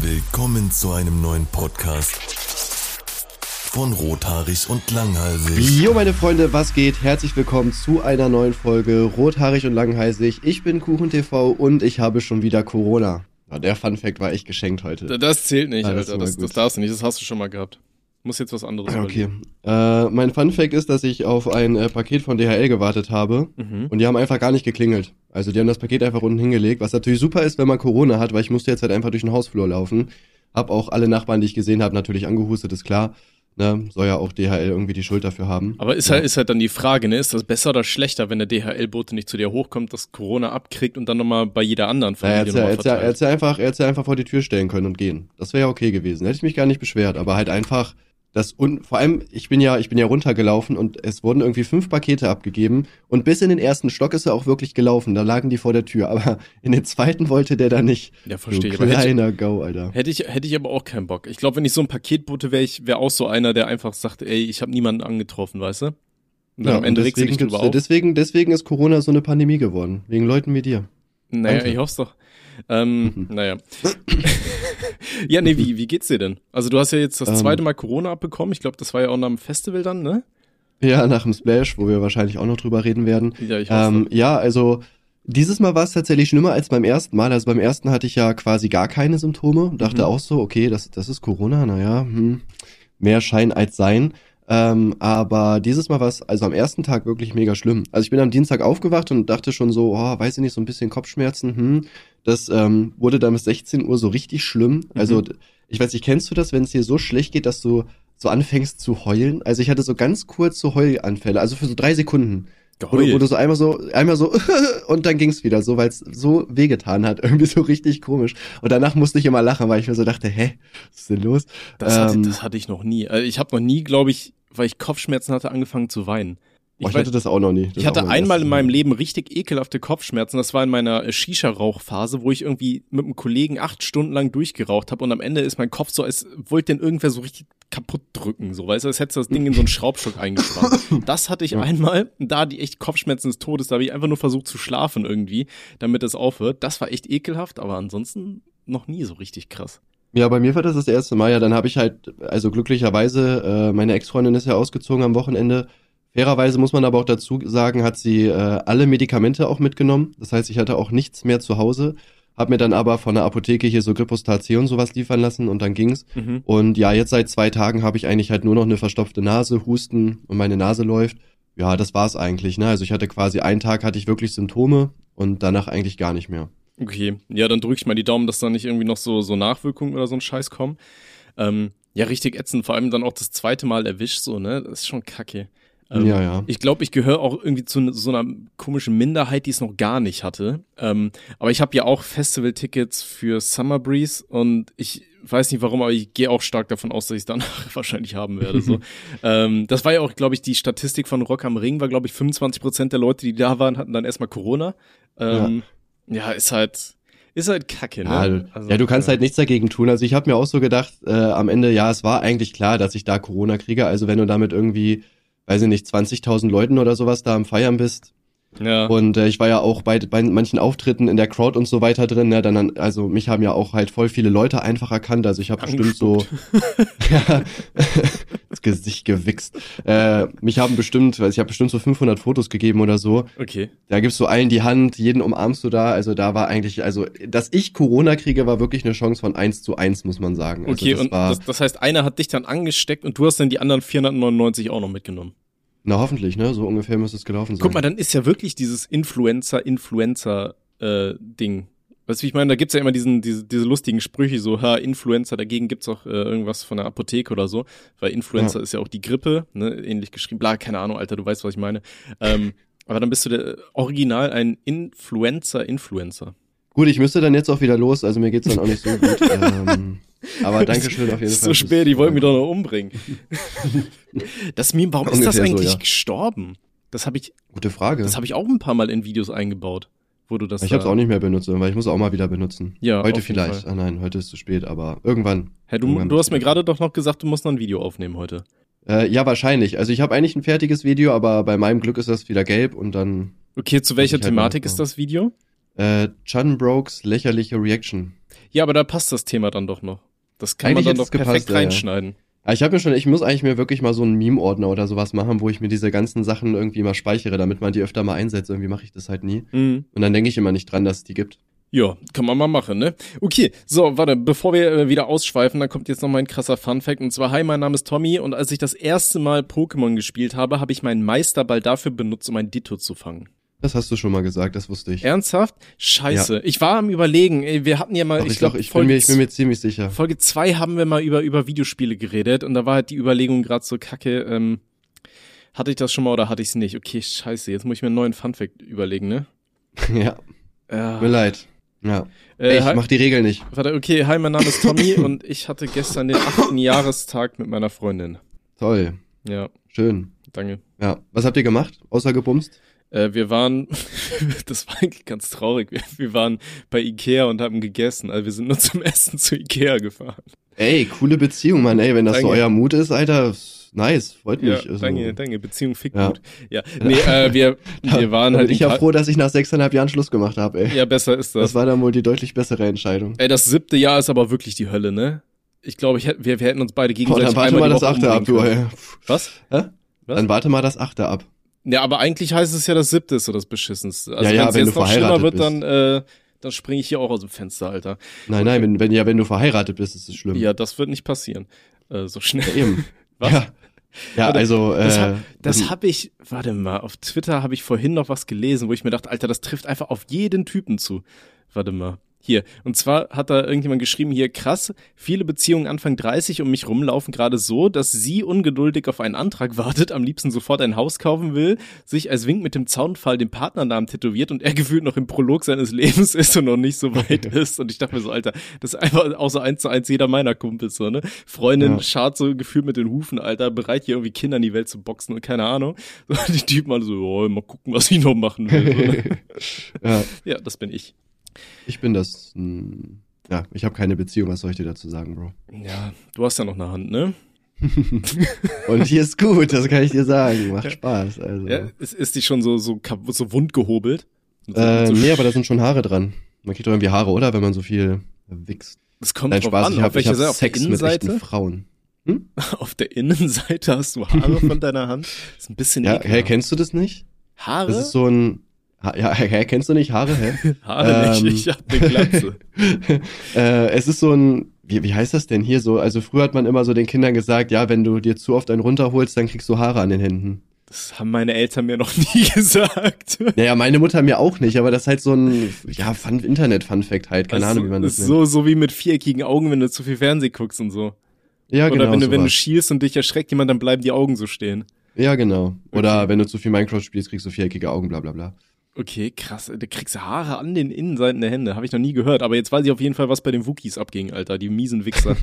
Willkommen zu einem neuen Podcast von Rothaarig und Langhalsig. Jo, meine Freunde, was geht? Herzlich willkommen zu einer neuen Folge Rothaarig und Langhalsig. Ich bin KuchenTV und ich habe schon wieder Corona. Ja, der Fun Fact war echt geschenkt heute. Das zählt nicht, das Alter. ist Das, das darfst du nicht. Das hast du schon mal gehabt. Muss jetzt was anderes Ah, Okay. Äh, mein Fun Fact ist, dass ich auf ein äh, Paket von DHL gewartet habe Mhm. und die haben einfach gar nicht geklingelt. Also die haben das Paket einfach unten hingelegt, was natürlich super ist, wenn man Corona hat, weil ich musste jetzt halt einfach durch den Hausflur laufen. Hab auch alle Nachbarn, die ich gesehen habe, natürlich angehustet, ist klar. Ne, soll ja auch DHL irgendwie die Schuld dafür haben. Aber ist, ja. halt, ist halt dann die Frage, ne? Ist das besser oder schlechter, wenn der DHL-Bote nicht zu dir hochkommt, das Corona abkriegt und dann nochmal bei jeder anderen Naja, er Familie hätte ja, er ja, er hätte ja einfach, er hätte ja einfach vor die Tür stellen können und gehen. Das wäre ja okay gewesen. Hätte ich mich gar nicht beschwert, aber halt einfach das und vor allem, ich bin ja, ich bin ja runtergelaufen und es wurden irgendwie fünf Pakete abgegeben und bis in den ersten Stock ist er auch wirklich gelaufen. Da lagen die vor der Tür, aber in den zweiten wollte der da nicht. Ja, verstehe ich. Hätte, kleiner Go, Alter. hätte, ich, hätte ich aber auch keinen Bock. Ich glaube, wenn ich so ein Paketbote wäre, ich wäre auch so einer, der einfach sagt, ey, ich habe niemanden angetroffen, weißt du? Und dann am Ende regst du deswegen, dich drüber auf. deswegen, deswegen ist Corona so eine Pandemie geworden. Wegen Leuten wie dir. Naja, Danke. ich hoff's doch. Ähm, Mhm. naja. ja, nee, wie, wie geht's dir denn? Also du hast ja jetzt das Ähm. zweite Mal Corona abbekommen. Ich glaube, das war ja auch nach dem Festival dann, ne? Ja, nach dem Splash, wo wir wahrscheinlich auch noch drüber reden werden. Ja, ich weiß Ähm, ja, also dieses Mal war es tatsächlich schlimmer als beim ersten Mal. Also beim ersten hatte ich ja quasi gar keine Symptome. Dachte Mhm. auch so, okay, das, das ist Corona, naja, hm, mehr Schein als Sein. Ähm, aber dieses Mal war es also am ersten Tag wirklich mega schlimm. Also ich bin am Dienstag aufgewacht und dachte schon so, oh, weiß ich nicht, so ein bisschen Kopfschmerzen. Hm. Das ähm, wurde dann bis 16 Uhr so richtig schlimm. Also Mhm. d- ich weiß nicht, kennst du das, wenn es dir so schlecht geht, dass du so anfängst zu heulen? Also ich hatte so ganz kurz so Heulanfälle, also für so drei Sekunden. Wo du, wo du so einmal so, einmal so und dann ging's wieder so, weil es so wehgetan hat. Irgendwie so richtig komisch. Und danach musste ich immer lachen, weil ich mir so dachte, hä, was ist denn los? Das, hatte, Ähm, das hatte ich noch nie. Also ich habe noch nie, glaube ich, weil ich Kopfschmerzen hatte, angefangen zu weinen. Ich, oh, ich hatte das auch noch nie. Das ich hatte mein einmal in meinem. Leben richtig ekelhafte Kopfschmerzen. Das war in meiner äh, Shisha-Rauchphase, wo ich irgendwie mit einem Kollegen acht Stunden lang durchgeraucht habe und am Ende ist mein Kopf so, als wollte den irgendwer so richtig kaputt drücken, so weißt du, als hättest du das Ding in so einen Schraubstock eingespannt. Das hatte ich Ja. einmal, da die echt Kopfschmerzen des Todes, da habe ich einfach nur versucht zu schlafen irgendwie, damit es aufhört. Das war echt ekelhaft, aber ansonsten noch nie so richtig krass. Ja, bei mir war das das erste Mal. Ja, dann habe ich halt, also glücklicherweise, äh, meine Ex-Freundin ist ja ausgezogen am Wochenende. Fairerweise muss man aber auch dazu sagen, hat sie äh, alle Medikamente auch mitgenommen. Das heißt, ich hatte auch nichts mehr zu Hause. Hab mir dann aber von der Apotheke hier so Gripostat C und sowas liefern lassen und dann ging's. Mhm. Und ja, jetzt seit zwei Tagen habe ich eigentlich halt nur noch eine verstopfte Nase, Husten und meine Nase läuft. Ja, das war's eigentlich, ne? Also ich hatte quasi einen Tag hatte ich wirklich Symptome und danach eigentlich gar nicht mehr. Okay, ja, dann drücke ich mal die Daumen, dass da nicht irgendwie noch so, so Nachwirkungen oder so ein Scheiß kommen. Ähm, ja, richtig ätzend, vor allem dann auch das zweite Mal erwischt, so, ne? Das ist schon kacke. Ähm, ja, ja. Ich glaube, ich gehöre auch irgendwie zu so einer komischen Minderheit, die es noch gar nicht hatte. Ähm, aber ich habe ja auch Festival-Tickets für Summer Breeze und ich weiß nicht warum, aber ich gehe auch stark davon aus, dass ich es dann wahrscheinlich haben werde. So. ähm, das war ja auch, glaube ich, die Statistik von Rock am Ring, war, glaube ich, 25 Prozent der Leute, die da waren, hatten dann erstmal Corona. Ähm, ja. Ist halt, ist halt kacke, ne? Ja, du, Also, ja, du kannst äh, halt nichts dagegen tun. Also ich habe mir auch so gedacht, äh, am Ende, ja, es war eigentlich klar, dass ich da Corona kriege. Also wenn du damit irgendwie, weiß ich nicht, 20.000 Leuten oder sowas da am Feiern bist. Ja. Und äh, ich war ja auch bei, bei manchen Auftritten in der Crowd und so weiter drin. Ne, dann, also mich haben ja auch halt voll viele Leute einfach erkannt. Also ich habe bestimmt so ja, das Gesicht gewichst. Äh, mich haben bestimmt, weiß ich habe bestimmt so 500 Fotos gegeben oder so. Okay. Da gibst du allen die Hand, jeden umarmst du da. Also da war eigentlich, also dass ich Corona kriege, war wirklich eine Chance von eins zu eins, muss man sagen. Also Okay, das und das, das heißt, einer hat dich dann angesteckt und du hast dann die anderen 499 auch noch mitgenommen. Na hoffentlich, ne? So ungefähr müsste es gelaufen sein. Guck mal, dann ist ja wirklich dieses Influencer-Influencer-Ding. weißt du, wie ich meine? Da gibt's ja immer diesen, diese, diese lustigen Sprüche, so, ha, Influencer, dagegen gibt's auch äh, irgendwas von der Apotheke oder so. Weil Influencer Ja. ist ja auch die Grippe, ne? Ähnlich geschrieben. Bla, keine Ahnung, Alter, du weißt, was ich meine. Ähm, aber dann bist du der Original ein Influencer-Influencer. Gut, ich müsste dann jetzt auch wieder los, also mir geht's dann auch nicht so gut. ähm, aber Dankeschön auf jeden ist Fall. so spät, die wollten mich doch noch umbringen. das Meme, warum ist das Ungefähr so, eigentlich ja. gestorben? Das habe ich, Gute Frage. das habe ich auch ein paar Mal in Videos eingebaut, wo du das. ich hab's da- auch nicht mehr benutzt, weil ich muss auch mal wieder benutzen. Ja, heute vielleicht. Ah nein, heute ist zu spät, aber irgendwann. Hä, du, Irgendwann du hast mir gerade doch noch gesagt, du musst noch ein Video aufnehmen heute. Äh, ja, wahrscheinlich. Also ich habe eigentlich ein fertiges Video, aber bei meinem Glück ist das wieder gelb und dann Okay, zu welcher halt Thematik mal- ist das Video? Äh, Chun Brokes lächerliche Reaction. Ja, aber da passt das Thema dann doch noch. Das kann Eigentlich man dann doch perfekt gepasst, ja, ja. reinschneiden. Aber ich habe mir schon, ich muss eigentlich mir wirklich mal so einen Meme-Ordner oder sowas machen, wo ich mir diese ganzen Sachen irgendwie mal speichere, damit man die öfter mal einsetzt. Irgendwie mache ich das halt nie. Mhm. Und dann denke ich immer nicht dran, dass es die gibt. Ja, kann man mal machen, ne? Okay, so, warte, bevor wir äh, wieder ausschweifen, dann kommt jetzt noch mal ein krasser Funfact. Und zwar, hi, mein Name ist Tommy und als ich das erste Mal Pokémon gespielt habe, habe ich meinen Meisterball dafür benutzt, um ein Ditto zu fangen. Das hast du schon mal gesagt, das wusste ich. Ernsthaft? Scheiße. Ich war am überlegen, ey, wir hatten ja mal, Doch, ich ich, doch, glaube, ich, bin mir, ich bin mir ziemlich sicher. Folge zwei haben wir mal über, über Videospiele geredet und da war halt die Überlegung gerade so kacke, ähm, hatte ich das schon mal oder hatte ich es nicht? Okay, scheiße, jetzt muss ich mir einen neuen Funfact überlegen, ne? ja, Ja. mir leid. Ja. Äh, Ey, ich hi- mach die Regel nicht. Warte, okay, hi, mein Name ist Tommy und ich hatte gestern den achten Jahrestag mit meiner Freundin. Toll. Ja, Schön. danke. Ja. Was habt ihr gemacht? Außer gebumst? Äh, wir waren, das war eigentlich ganz traurig, wir, wir waren bei Ikea und haben gegessen. Also wir sind nur zum Essen zu Ikea gefahren. Ey, coole Beziehung, Mann. Ey, wenn das so Danke. euer Mut ist, Alter, nice. Freut Ja, mich. Also, danke, danke, Beziehung fickt Ja. gut. Ja, nee, äh, wir, wir waren halt bin ich ja froh, dass ich nach sechseinhalb Jahren Schluss gemacht habe, ey. Ja, besser ist das. Das war dann wohl die deutlich bessere Entscheidung. Ey, das siebte Jahr ist aber wirklich die Hölle, ne? Ich glaube, ich hätt, wir, wir hätten uns beide Boah, gegenseitig dann warte mal das achte ab, du, ey. Was? Hä? Was? Dann warte mal das achte ab. Ja, aber eigentlich heißt es ja, das siebte ist so das beschissenste. Also Ja, ja, wenn's wenn jetzt du noch schlimmer wird, dann, äh, dann springe ich hier auch aus dem Fenster, Alter. Nein, nein, wenn, wenn, ja, wenn du verheiratet bist, ist es schlimm. Ja, das wird nicht passieren. Äh, so schnell. Ja, eben. Was? Ja, ja Warte, also, Das, äh, hab, das habe ich, warte mal, auf Twitter habe ich vorhin noch was gelesen, wo ich mir dachte, Alter, das trifft einfach auf jeden Typen zu. Warte mal. Hier. Und zwar hat da irgendjemand geschrieben, hier, krass, viele Beziehungen Anfang 30 um mich rum laufen gerade so, dass sie ungeduldig auf einen Antrag wartet, am liebsten sofort ein Haus kaufen will, sich als Wink mit dem Zaunfall den Partnernamen tätowiert und er gefühlt noch im Prolog seines Lebens ist und noch nicht so weit ist. Und ich dachte mir so, Alter, das ist einfach außer eins zu eins jeder meiner Kumpels, so, ne? Freundin Ja. schart so gefühlt mit den Hufen, Alter, bereit hier irgendwie Kinder in die Welt zu boxen und keine Ahnung. So, die Typen alle so, oh, mal gucken, was ich noch machen will. So, ne? ja, ja, das bin ich. Ich bin das, hm, ja, ich habe keine Beziehung, was soll ich dir dazu sagen, Bro? Ja, du hast ja noch eine Hand, ne? Und hier ist gut, das kann ich dir sagen. Macht Spaß, also. Ja, ist, ist die schon so, so, so wund gehobelt? So, äh, so, nee, aber da sind schon Haare dran. Man kriegt doch irgendwie Haare, oder? Wenn man so viel wichst. das kommt Nein, drauf Spaß, an, ich auf habe welcher hab Seite? Auf der Sex mit echten Innenseite? Frauen. Auf der Innenseite hast du Haare von deiner Hand? Das ist ein bisschen Ja, ekelhaft. hä, kennst du das nicht? Haare? Das ist so ein, ha, ja, hä, kennst du nicht Haare, hä? Haare Ähm. nicht, ich hab eine Glatze. äh, es ist so ein, wie, wie heißt das denn hier so? Also früher hat man immer so den Kindern gesagt, ja, wenn du dir zu oft einen runterholst, dann kriegst du Haare an den Händen. Das haben meine Eltern mir noch nie gesagt. Naja, meine Mutter mir auch nicht, aber das ist halt so ein, ja, Fun, Internet-Fun-Fact halt, keine Das Ahnung, wie man das ist nennt. so, so wie mit viereckigen Augen, wenn du zu viel Fernsehen guckst und so. ja, Oder genau, wenn du, wenn du schielst und dich erschreckt jemand, dann bleiben die Augen so stehen. Ja, genau. Oder Okay. wenn du zu viel Minecraft spielst, kriegst du viereckige Augen, bla bla bla. Okay, krass. Du kriegst Haare an den Innenseiten der Hände. Habe ich noch nie gehört. Aber jetzt weiß ich auf jeden Fall, was bei den Wookies abging, Alter. Die miesen Wichser.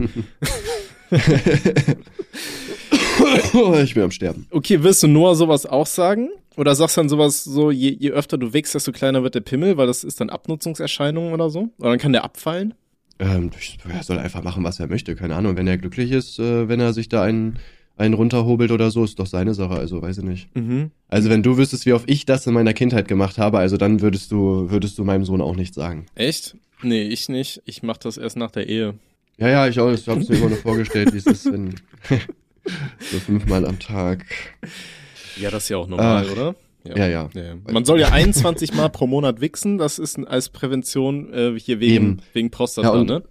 ich bin am Sterben. okay, wirst du Noah sowas auch sagen? Oder sagst du dann sowas so, je, je öfter du wichst, desto kleiner wird der Pimmel, weil das ist dann Abnutzungserscheinungen oder so? Oder dann kann der abfallen? Ähm, er soll einfach machen, was er möchte, keine Ahnung. Wenn er glücklich ist, äh, wenn er sich da einen, einen runterhobelt oder so, ist doch seine Sache, also weiß ich nicht. Mhm. Also wenn du wüsstest, wie oft ich das in meiner Kindheit gemacht habe, also dann würdest du, würdest du meinem Sohn auch nicht sagen. Echt? Nee, ich nicht. Ich mach das erst nach der Ehe. Ja, ja, ich auch, ich hab's mir immer nur vorgestellt, wie es ist, wenn so fünfmal am Tag. Ja, das ist ja auch normal, Ach, oder? Ja, ja. Ja. Man soll ja 21 Mal pro Monat wichsen, das ist als Prävention äh, hier wegen, Eben. wegen Prostata, Ja, und- ne?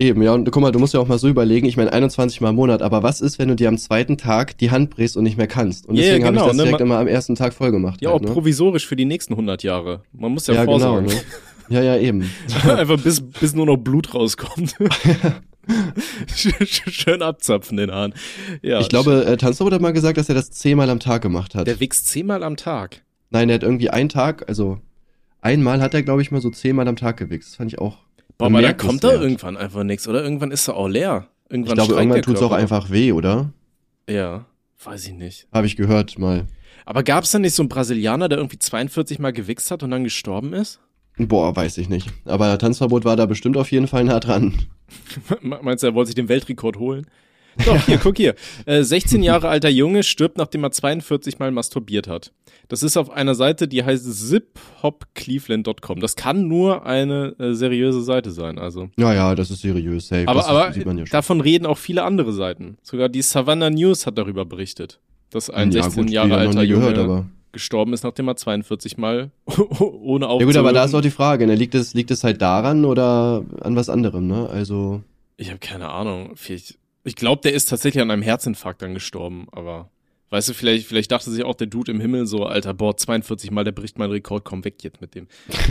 Eben, ja, und guck mal, du musst ja auch mal so überlegen, ich meine 21 Mal im Monat, aber was ist, wenn du dir am zweiten Tag die Hand brichst und nicht mehr kannst? Und ja, deswegen habe genau, ich das ne, direkt immer am ersten Tag voll gemacht. Ja, halt, auch ne? provisorisch für die nächsten 100 Jahre. Man muss ja, Ja, genau, vorsorgen. ne? Ja, ja, eben. Einfach bis, bis nur noch Blut rauskommt. Schön abzapfen den Hahn. Ja, ich glaube, äh, Tanzverbot hat mal gesagt, dass er das zehnmal am Tag gemacht hat. der wächst zehnmal am Tag. Nein, der hat irgendwie einen Tag, also einmal hat er, glaube ich, mal so zehnmal am Tag gewichst. Das fand ich auch. Boah, aber da kommt da bemerkenswert. irgendwann einfach nichts, oder? Irgendwann ist er auch leer. Ich Irgendwann glaube, streikt irgendwann der tut's auch einfach weh, oder? Ja, weiß ich nicht. Habe ich gehört mal. Aber gab's da nicht so einen Brasilianer, der irgendwie 42 Mal gewichst hat und dann gestorben ist? Boah, weiß ich nicht. Aber Tanzverbot war da bestimmt auf jeden Fall nah dran. Meinst du, er wollte sich den Weltrekord holen? Doch, hier, guck hier. Äh, 16 Jahre alter Junge stirbt, nachdem er 42 Mal masturbiert hat. Das ist auf einer Seite, die heißt ziphopcleveland.com. Das kann nur eine äh, seriöse Seite sein, also. Ja, ja, das ist seriös, safe. Aber, das aber sieht man ja davon reden auch viele andere Seiten. Sogar die Savannah News hat darüber berichtet, dass ein Ja, 16 gut, Jahre alter Junge gehört, aber. gestorben ist, nachdem er 42 Mal ohne Ja gut, aber da ist auch die Frage, ne? liegt es liegt es halt daran oder an was anderem, ne? Also Ich habe keine Ahnung. Vielleicht, ich glaube, der ist tatsächlich an einem Herzinfarkt dann gestorben, aber weißt du, vielleicht, vielleicht dachte sich auch der Dude im Himmel so, Alter, boah, 42 Mal, der bricht meinen Rekord, komm weg jetzt mit dem.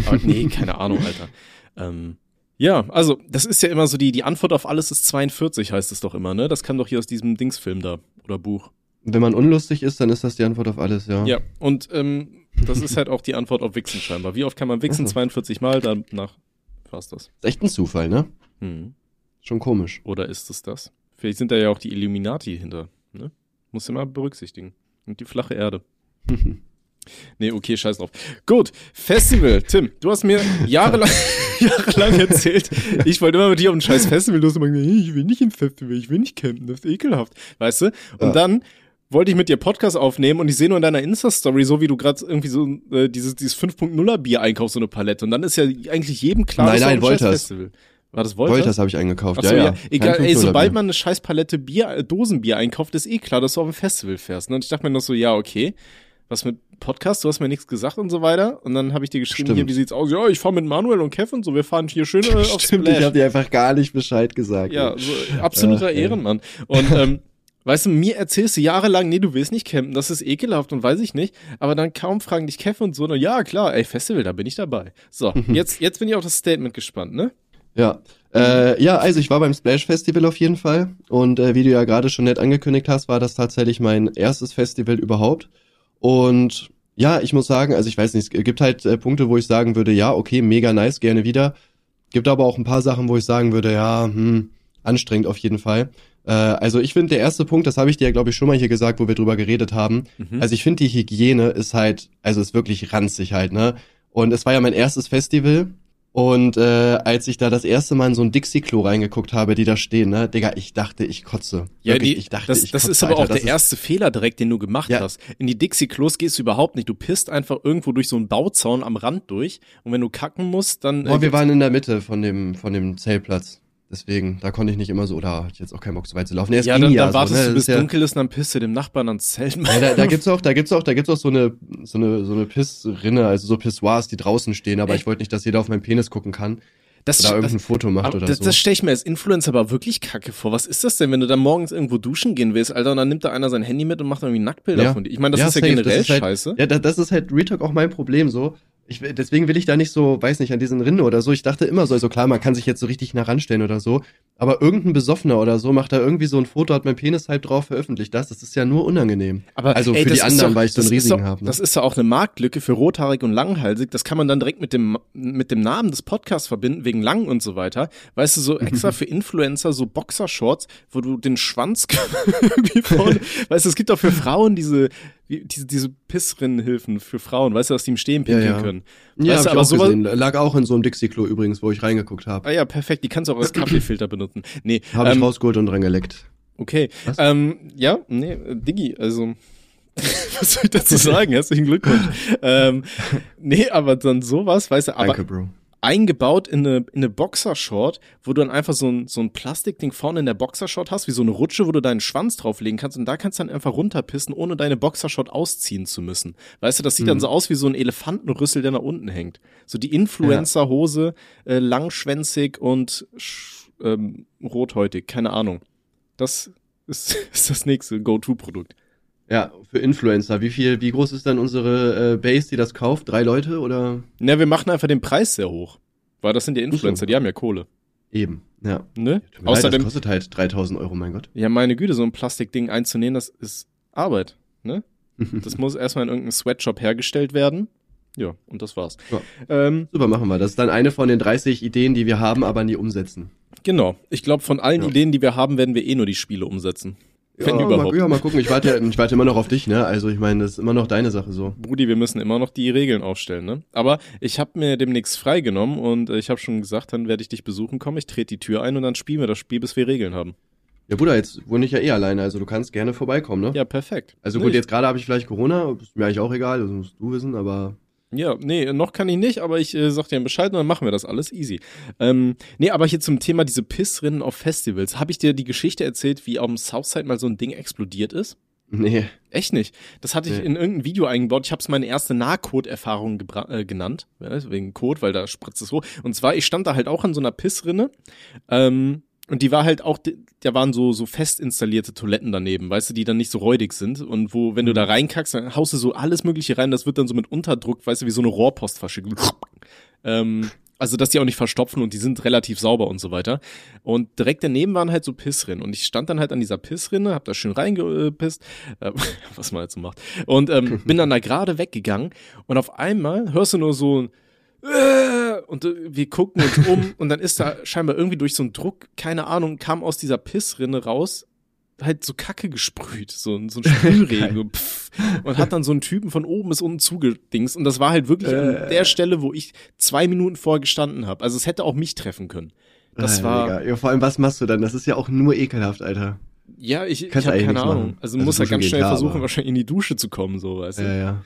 Aber nee, keine Ahnung, Alter. Ähm, ja, also, das ist ja immer so, die, die Antwort auf alles ist 42, heißt es doch immer, ne? Das kam doch hier aus diesem Dingsfilm da, oder Buch. wenn man unlustig ist, dann ist das die Antwort auf alles, ja. Ja, und ähm, das ist halt auch die Antwort auf Wichsen scheinbar. Wie oft kann man wichsen? Ach so. 42 Mal, danach war's das. Ist echt ein Zufall, ne? Hm. Schon komisch. Oder ist es das? Vielleicht sind da ja auch die Illuminati hinter. Ne? Muss immer berücksichtigen. Und die flache Erde. Nee, okay, scheiß drauf. Gut, Festival. Tim, du hast mir jahrelang, jahrelang erzählt, ich wollte immer mit dir auf ein scheiß Festival. Du hast immer gesagt, hey, ich will nicht ins Festival, ich will nicht campen, das ist ekelhaft. Weißt du? Und Ja. dann wollte ich mit dir Podcast aufnehmen und ich sehe nur in deiner Insta-Story, so wie du gerade irgendwie so äh, dieses, dieses 5.0er Bier einkaufst, so eine Palette. Und dann ist ja eigentlich jedem klar, Nein, das ist nein, auch ein scheiß Wolters. War das Wolters? Wolters habe ich eingekauft, Ach so, ja, ja, ja. Egal, ey, 5-0er sobald man eine scheiß Palette Bier, äh, Dosenbier einkauft, ist eh klar, dass du auf ein Festival fährst. Ne? Und ich dachte mir noch so, ja, okay, was mit Podcast, du hast mir nichts gesagt und so weiter. Und dann habe ich dir geschrieben, Stimmt. hier, wie sieht's aus? Ja, ich fahr mit Manuel und Kevin so, wir fahren hier schön äh, aufs Stimmt, ich Splash. habe dir einfach gar nicht Bescheid gesagt. Ja, so absoluter Ach. Ehrenmann. Und ähm, weißt du, mir erzählst du jahrelang, nee, du willst nicht campen, das ist ekelhaft und weiß ich nicht. Aber dann kaum fragen dich Kevin und so, na, ja, klar, ey, Festival, da bin ich dabei. So, jetzt, jetzt bin ich auf das Statement gespannt, ne? Ja. Äh, ja, also ich war beim Splash Festival auf jeden Fall. Und äh, wie du ja gerade schon nett angekündigt hast, war das tatsächlich mein erstes Festival überhaupt. Und ja, ich muss sagen, also ich weiß nicht, es gibt halt äh, Punkte, wo ich sagen würde, ja, okay, mega nice, gerne wieder. Gibt aber auch ein paar Sachen, wo ich sagen würde, ja, hm, anstrengend auf jeden Fall. Äh, also ich finde, der erste Punkt, das habe ich dir ja, glaube ich, schon mal hier gesagt, wo wir drüber geredet haben. Mhm. Also ich finde, die Hygiene ist halt, also ist wirklich ranzig halt, ne? Und es war ja mein erstes Festival. Und äh, als ich da das erste Mal in so ein Dixie-Klo reingeguckt habe, die da stehen, ne, Digga, ich dachte, ich kotze. Ja, Wirklich, die, ich dachte, das, ich das kotze, ist aber Alter, auch der erste Fehler direkt, den du gemacht Ja. hast. In die Dixie-Klos gehst du überhaupt nicht. Du pisst einfach irgendwo durch so einen Bauzaun am Rand durch. Und wenn du kacken musst, dann. Boah, äh, wir waren in der Mitte von dem, von dem Zeltplatz. Deswegen, da konnte ich nicht immer so, oder hatte ich jetzt auch keinen Bock, so weit zu laufen. Nee, ja, ging dann, ja dann wartest so, ne? du, Das bis ja, dunkel ist, dann pisst du dem Nachbarn ans Zelt. Ja, da, da gibt's auch, da gibt's auch, da gibt's auch so eine, so eine, so eine Pissrinne, also so Pissoirs, die draußen stehen, aber Ey. ich wollte nicht, dass jeder auf meinen Penis gucken kann das, oder das, irgendein Foto macht oder das, so. das stelle ich mir als Influencer aber wirklich kacke vor. Was ist das denn, wenn du dann morgens irgendwo duschen gehen willst, Alter, und dann nimmt da einer sein Handy mit und macht irgendwie Nacktbilder Ja. von dir? Ich meine, das Ja, ist ja safe, generell das ist halt- scheiße. Ja, da, das ist halt Retalk auch mein Problem so. Ich, deswegen will ich da nicht so, weiß nicht, an diesen Rinnen oder so. Ich dachte immer so, also klar, man kann sich jetzt so richtig nah ranstellen oder so. Aber irgendein Besoffener oder so macht da irgendwie so ein Foto, hat mein Penis halb drauf, veröffentlicht das. Das ist ja nur unangenehm. Aber also ey, für die anderen, doch- weil ich so einen riesigen habe. Ne? Das ist ja auch eine Marktlücke für rothaarig und langhalsig. Das kann man dann direkt mit dem, mit dem Namen des Podcasts verbinden, wegen lang und so weiter. Weißt du, so extra für Influencer, so Boxershorts, wo du den Schwanz irgendwie vorne, weißt du, es gibt auch für Frauen diese, wie- diese, diese Pissrinnenhilfen für Frauen, weißt du, dass die im Stehen pinkeln Ja, ja. können. ja, weißt hab du, ich aber auch sowas- gesehen. Lag auch in so einem Dixie-Klo übrigens, wo ich reingeguckt habe. Ah ja, perfekt, die kannst du auch als Kaffeefilter benutzen. Nee, Habe ich ähm, rausgeholt und dran geleckt. okay. Was? Ähm, ja, nee, Diggi, also was soll ich dazu sagen? Herzlichen Glückwunsch. ähm, nee, aber dann sowas, weißt du, aber Danke, Bro. Eingebaut in eine, in eine Boxershort, wo du dann einfach so ein, so ein Plastikding vorne in der Boxershort hast, wie so eine Rutsche, wo du deinen Schwanz drauflegen kannst und da kannst du dann einfach runterpissen, ohne deine Boxershort ausziehen zu müssen. Weißt du, das sieht dann Mhm. so aus wie so ein Elefantenrüssel, der nach unten hängt. So die Influencer-Hose, äh, langschwänzig und ähm, rothäutig, keine Ahnung. Das ist, ist das nächste Go-To-Produkt. Ja, für Influencer. Wie viel, wie groß ist dann unsere äh, Base, die das kauft? Drei Leute oder? Na, wir machen einfach den Preis sehr hoch. Weil das sind ja Influencer, die haben ja Kohle. Eben, ja. Ne? Mir leid, Außerdem, das kostet halt 3000 Euro, mein Gott. Ja, meine Güte, so ein Plastikding einzunehmen, das ist Arbeit, ne? Das muss erstmal in irgendeinem Sweatshop hergestellt werden. Ja, und das war's. Ja. Ähm, Super, machen wir. Das ist dann eine von den 30 Ideen, die wir haben, aber nie umsetzen. genau. Ich glaube, von allen Ja. Ideen, die wir haben, werden wir eh nur die Spiele umsetzen. Wenn ja, überhaupt. Mal, ja, mal gucken. Ich warte, ich warte immer noch auf dich, ne? Also ich meine, das ist immer noch deine Sache so. Brudi, wir müssen immer noch die Regeln aufstellen, ne? Aber ich habe mir demnächst freigenommen und äh, ich habe schon gesagt, dann werde ich dich besuchen kommen. Ich trete die Tür ein und dann spielen wir das Spiel, bis wir Regeln haben. Ja, Bruder, jetzt wohne ich ja eh alleine, also du kannst gerne vorbeikommen, ne? Ja, perfekt. Also gut, Nicht. jetzt gerade habe ich vielleicht Corona, ist mir eigentlich auch egal, das musst du wissen, aber ja, nee, noch kann ich nicht, aber ich äh, sag dir Bescheid und dann machen wir das alles easy. Ähm, nee, aber hier zum Thema diese Pissrinnen auf Festivals. Habe ich dir die Geschichte erzählt, wie auf dem Southside mal so ein Ding explodiert ist? Nee. Echt nicht. Das hatte ich nee. in irgendein Video eingebaut. Ich habe es meine erste Nahcode-Erfahrung äh, genannt. Ja, wegen Code, weil da spritzt es hoch. Und zwar, ich stand da halt auch an so einer Pissrinne. Ähm, und die war halt auch, da waren so, so fest installierte Toiletten daneben, weißt du, die dann nicht so räudig sind. Und wo, wenn du da mhm. reinkackst, dann haust du so alles Mögliche rein, das wird dann so mit Unterdruck, weißt du, wie so eine Rohrpost verschickt. ähm, also, dass die auch nicht verstopfen und die sind relativ sauber und so weiter. Und direkt daneben waren halt so Pissrinnen. Und ich stand dann halt an dieser Pissrinne, hab da schön reingepisst, äh, was man halt so macht. Und ähm, bin dann da gerade weggegangen. Und auf einmal hörst du nur so ein äh, und äh, wir gucken uns um und dann ist da scheinbar irgendwie durch so einen Druck, keine Ahnung, kam aus dieser Pissrinne raus, halt so Kacke gesprüht, so, so ein Sprühregen pff, und hat dann so einen Typen von oben bis unten zugedings und das war halt wirklich äh. an der Stelle, wo ich zwei Minuten vorher gestanden habe. Also es hätte auch mich treffen können. Das ah, war. Ja, vor allem, was machst du dann? Das ist ja auch nur ekelhaft, Alter. Ja, ich, ich habe keine Ahnung. Machen. Also, also muss ja ganz schnell klar, versuchen, wahrscheinlich in die Dusche zu kommen, so weißt du. Ja, ja.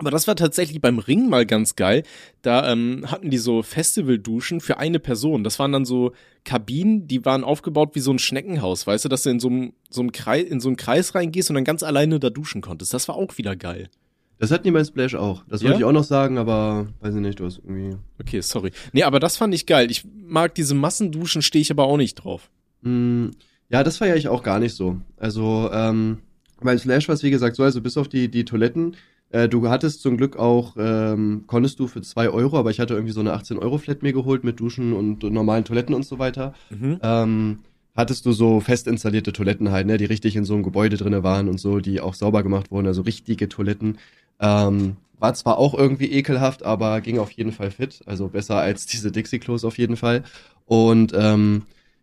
Aber das war tatsächlich beim Ring mal ganz geil. Da ähm, hatten die so Festivalduschen für eine Person. Das waren dann so Kabinen, die waren aufgebaut wie so ein Schneckenhaus, weißt du, dass du in so einem so einem Kreis, in so einen Kreis reingehst und dann ganz alleine da duschen konntest. Das war auch wieder geil. Das hatten die bei Splash auch. Das ja? wollte ich auch noch sagen, aber weiß ich nicht, du hast irgendwie. Okay, sorry. Nee, aber das fand ich geil. Ich mag diese Massenduschen, stehe ich aber auch nicht drauf. Mm, ja, das feiere ich auch gar nicht so. Also, ähm, bei Splash war es wie gesagt so, also bis auf die, die Toiletten, äh, du hattest zum Glück auch, ähm, konntest du für zwei Euro, aber ich hatte irgendwie so eine 18-Euro-Flat mir geholt mit Duschen und normalen Toiletten und so weiter. Mhm. Ähm, hattest du so fest installierte Toiletten halt, ne, die richtig in so einem Gebäude drinne waren und so, die auch sauber gemacht wurden, also richtige Toiletten. Ähm, war zwar auch irgendwie ekelhaft, aber ging auf jeden Fall fit, also besser als diese Dixie-Klos auf jeden Fall. Und ähm,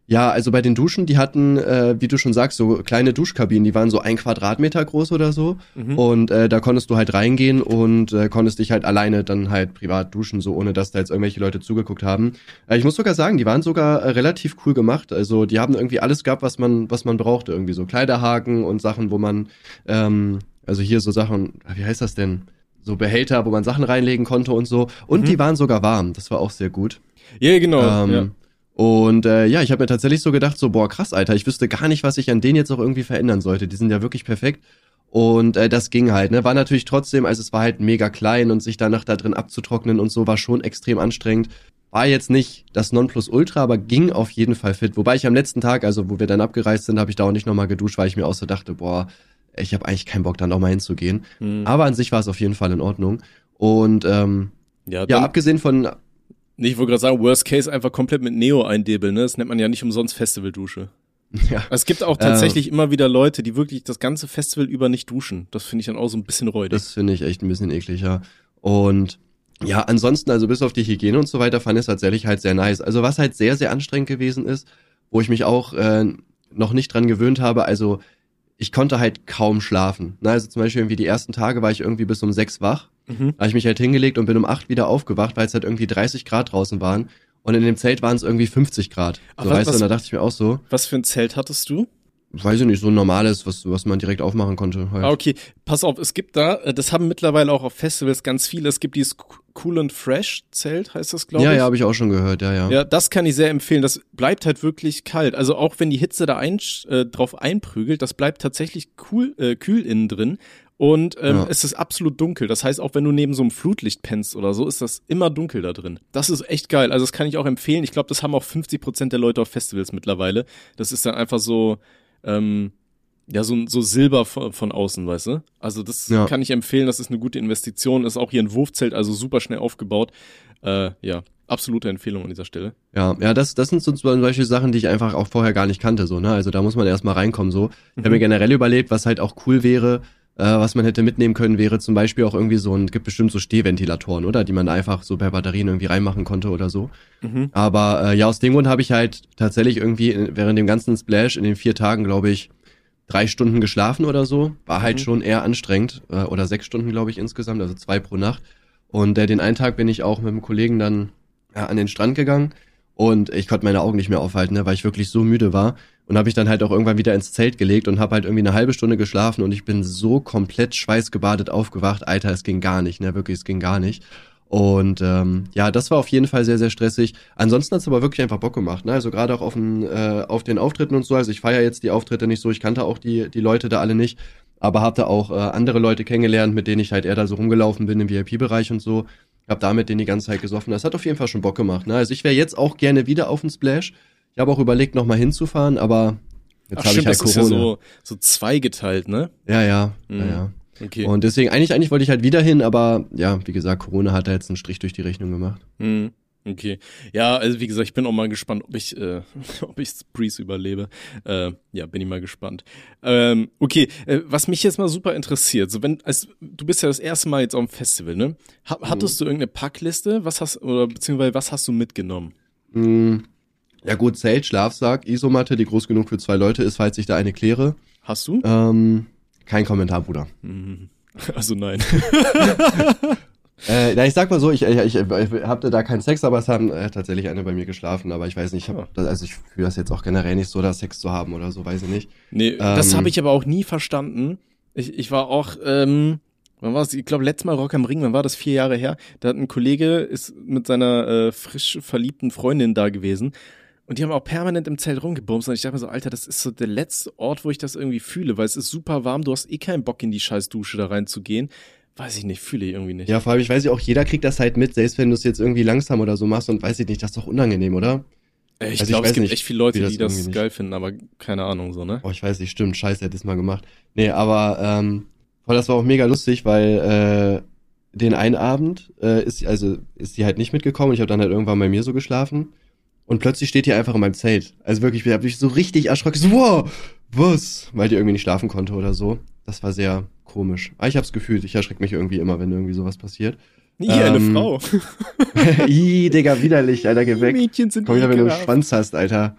ja, also bei den Duschen, die hatten, äh, wie du schon sagst, so kleine Duschkabinen, die waren so ein Quadratmeter groß oder so. Mhm. Und äh, da konntest du halt reingehen und äh, konntest dich halt alleine dann halt privat duschen, so ohne dass da jetzt irgendwelche Leute zugeguckt haben. Äh, ich muss sogar sagen, die waren sogar äh, relativ cool gemacht. Also die haben irgendwie alles gehabt, was man, was man brauchte. Irgendwie so Kleiderhaken und Sachen, wo man, ähm, also hier so Sachen, wie heißt das denn? So Behälter, wo man Sachen reinlegen konnte und so. Und mhm. die waren sogar warm. Das war auch sehr gut. Ja, genau. Ähm, ja. Und äh, ja, ich habe mir tatsächlich so gedacht, so, boah, krass, Alter, ich wüsste gar nicht, was ich an denen jetzt auch irgendwie verändern sollte. Die sind ja wirklich perfekt. Und äh, das ging halt, ne? War natürlich trotzdem, also es war halt mega klein und sich danach da drin abzutrocknen und so war schon extrem anstrengend. War jetzt nicht das Nonplusultra, aber ging auf jeden Fall fit. Wobei ich am letzten Tag, also wo wir dann abgereist sind, habe ich da auch nicht nochmal geduscht, weil ich mir auch so dachte, boah, ich habe eigentlich keinen Bock, da nochmal hinzugehen. Mhm. Aber an sich war es auf jeden Fall in Ordnung. Und ähm, ja, ja abgesehen von Nee, ich wollte gerade sagen, Worst Case einfach komplett mit Neo eindebeln, ne? Das nennt man ja nicht umsonst Festivaldusche. Ja. Es gibt auch tatsächlich ähm, immer wieder Leute, die wirklich das ganze Festival über nicht duschen. Das finde ich dann auch so ein bisschen räudig. Das finde ich echt ein bisschen eklig, ja. Und ja, ansonsten, also bis auf die Hygiene und so weiter, fand ich es tatsächlich halt sehr nice. Also was halt sehr, sehr anstrengend gewesen ist, wo ich mich auch äh, noch nicht dran gewöhnt habe, also ich konnte halt kaum schlafen. Na, also zum Beispiel irgendwie die ersten Tage war ich irgendwie bis um sechs wach. Mhm. Da habe ich mich halt hingelegt und bin um acht wieder aufgewacht, weil es halt irgendwie 30 Grad draußen waren. Und in dem Zelt waren es irgendwie 50 Grad. So, was, weißt du, und da dachte ich mir auch so. Was für ein Zelt hattest du? weiß ich nicht, so ein normales, was, was man direkt aufmachen konnte. Halt. Ah, okay. Pass auf, es gibt da, äh, das haben mittlerweile auch auf Festivals ganz viele, es gibt dieses Cool and Fresh Zelt, heißt das, glaube ja, ich. Ja, ja, habe ich auch schon gehört, ja, ja. Ja, das kann ich sehr empfehlen. Das bleibt halt wirklich kalt. Also auch wenn die Hitze da ein, äh, drauf einprügelt, das bleibt tatsächlich cool, äh, kühl innen drin. Und ähm, ja. es ist absolut dunkel. Das heißt, auch wenn du neben so einem Flutlicht pennst oder so, ist das immer dunkel da drin. Das ist echt geil. Also das kann ich auch empfehlen. Ich glaube, das haben auch 50 Prozent der Leute auf Festivals mittlerweile. Das ist dann einfach so, ähm, ja, so, so Silber von, von außen, weißt du? Also das ja. kann ich empfehlen, das ist eine gute Investition, ist auch hier ein Wurfzelt, also super schnell aufgebaut. Äh, ja, absolute Empfehlung an dieser Stelle. Ja, ja, das, das sind so solche Sachen, die ich einfach auch vorher gar nicht kannte, so, ne? Also da muss man erstmal reinkommen, so. Ich mhm. habe mir generell überlegt, was halt auch cool wäre, äh, was man hätte mitnehmen können, wäre zum Beispiel auch irgendwie so ein, gibt bestimmt so Stehventilatoren, oder? Die man einfach so per Batterien irgendwie reinmachen konnte oder so. Mhm. Aber äh, ja, aus dem Grund habe ich halt tatsächlich irgendwie während dem ganzen Splash in den vier Tagen, glaube ich, drei Stunden geschlafen oder so. War halt mhm. schon eher anstrengend. Äh, oder sechs Stunden, glaube ich, insgesamt, also zwei pro Nacht. Und äh, den einen Tag bin ich auch mit einem Kollegen dann äh, an den Strand gegangen und ich konnte meine Augen nicht mehr aufhalten, ne, weil ich wirklich so müde war. Und habe ich dann halt auch irgendwann wieder ins Zelt gelegt und habe halt irgendwie eine halbe Stunde geschlafen und ich bin so komplett schweißgebadet aufgewacht. Alter, es ging gar nicht, ne? Wirklich, es ging gar nicht. Und ähm, ja, das war auf jeden Fall sehr, sehr stressig. Ansonsten hat's aber wirklich einfach Bock gemacht. Ne? Also gerade auch auf, den, äh, auf den Auftritten und so. Also ich feiere jetzt die Auftritte nicht so. Ich kannte auch die, die Leute da alle nicht. Aber habe da auch äh, andere Leute kennengelernt, mit denen ich halt eher da so rumgelaufen bin im VIP-Bereich und so. Hab da mit denen die ganze Zeit gesoffen. Das hat auf jeden Fall schon Bock gemacht. Ne? Also ich wäre jetzt auch gerne wieder auf dem Splash. Ich habe auch überlegt, nochmal hinzufahren, aber jetzt habe ich halt das Corona. Ist ja so, so zweigeteilt, ne? Ja, ja, mhm. ja, ja. Okay. Und deswegen, eigentlich, eigentlich wollte ich halt wieder hin, aber ja, wie gesagt, Corona hat da jetzt einen Strich durch die Rechnung gemacht. Mhm. Okay. Ja, also wie gesagt, ich bin auch mal gespannt, ob ich, äh, ob ich Breeze überlebe. Äh, ja, bin ich mal gespannt. Ähm, okay, äh, was mich jetzt mal super interessiert, so wenn, als du bist ja das erste Mal jetzt auf dem Festival, ne? Ha hattest mhm. du irgendeine Packliste? Was hast oder beziehungsweise was hast du mitgenommen? Mhm. Ja gut, Zelt, Schlafsack, Isomatte, die groß genug für zwei Leute ist, falls ich da eine kläre. Hast du? Ähm, kein Kommentar, Bruder. Mhm. Also nein. äh, na, ich sag mal so, ich, ich, ich, ich hatte da keinen Sex, aber es haben äh, tatsächlich eine bei mir geschlafen. Aber ich weiß nicht, ich hab, oh. also ich fühle das jetzt auch generell nicht so, da Sex zu haben oder so, weiß ich nicht. Nee, ähm, das habe ich aber auch nie verstanden. Ich, ich war auch, ähm, wann war es? Ich glaube, letztes Mal Rock am Ring, wann war das? Vier Jahre her. Da hat ein Kollege, ist mit seiner äh, frisch verliebten Freundin da gewesen. Und die haben auch permanent im Zelt rumgebumst. Und ich dachte mir so, Alter, das ist so der letzte Ort, wo ich das irgendwie fühle, weil es ist super warm. Du hast eh keinen Bock, in die scheiß Dusche da reinzugehen. Weiß ich nicht, fühle ich irgendwie nicht. Ja, vor allem, ich weiß ja auch, jeder kriegt das halt mit, selbst wenn du es jetzt irgendwie langsam oder so machst und weiß ich nicht, das ist doch unangenehm, oder? Äh, ich also glaube, es gibt nicht, echt viele Leute, die das, das geil finden, aber keine Ahnung, so, ne? Oh, ich weiß nicht, stimmt, scheiße, hätte ich mal gemacht. Nee, aber, ähm, voll, das war auch mega lustig, weil, äh, den einen Abend, äh, ist, also, ist sie halt nicht mitgekommen und ich habe dann halt irgendwann bei mir so geschlafen. Und plötzlich steht die einfach in meinem Zelt. Also wirklich, ich habe mich so richtig erschrocken. So, wow, was? Weil die irgendwie nicht schlafen konnte oder so. Das war sehr komisch. Aber ich hab's gefühlt, ich erschrecke mich irgendwie immer, wenn irgendwie sowas passiert. Nie ähm, eine Frau. Ih, Digga, widerlich, Alter, geh weg. Mädchen sind Komm wieder, wenn du einen Schwanz hast, Alter.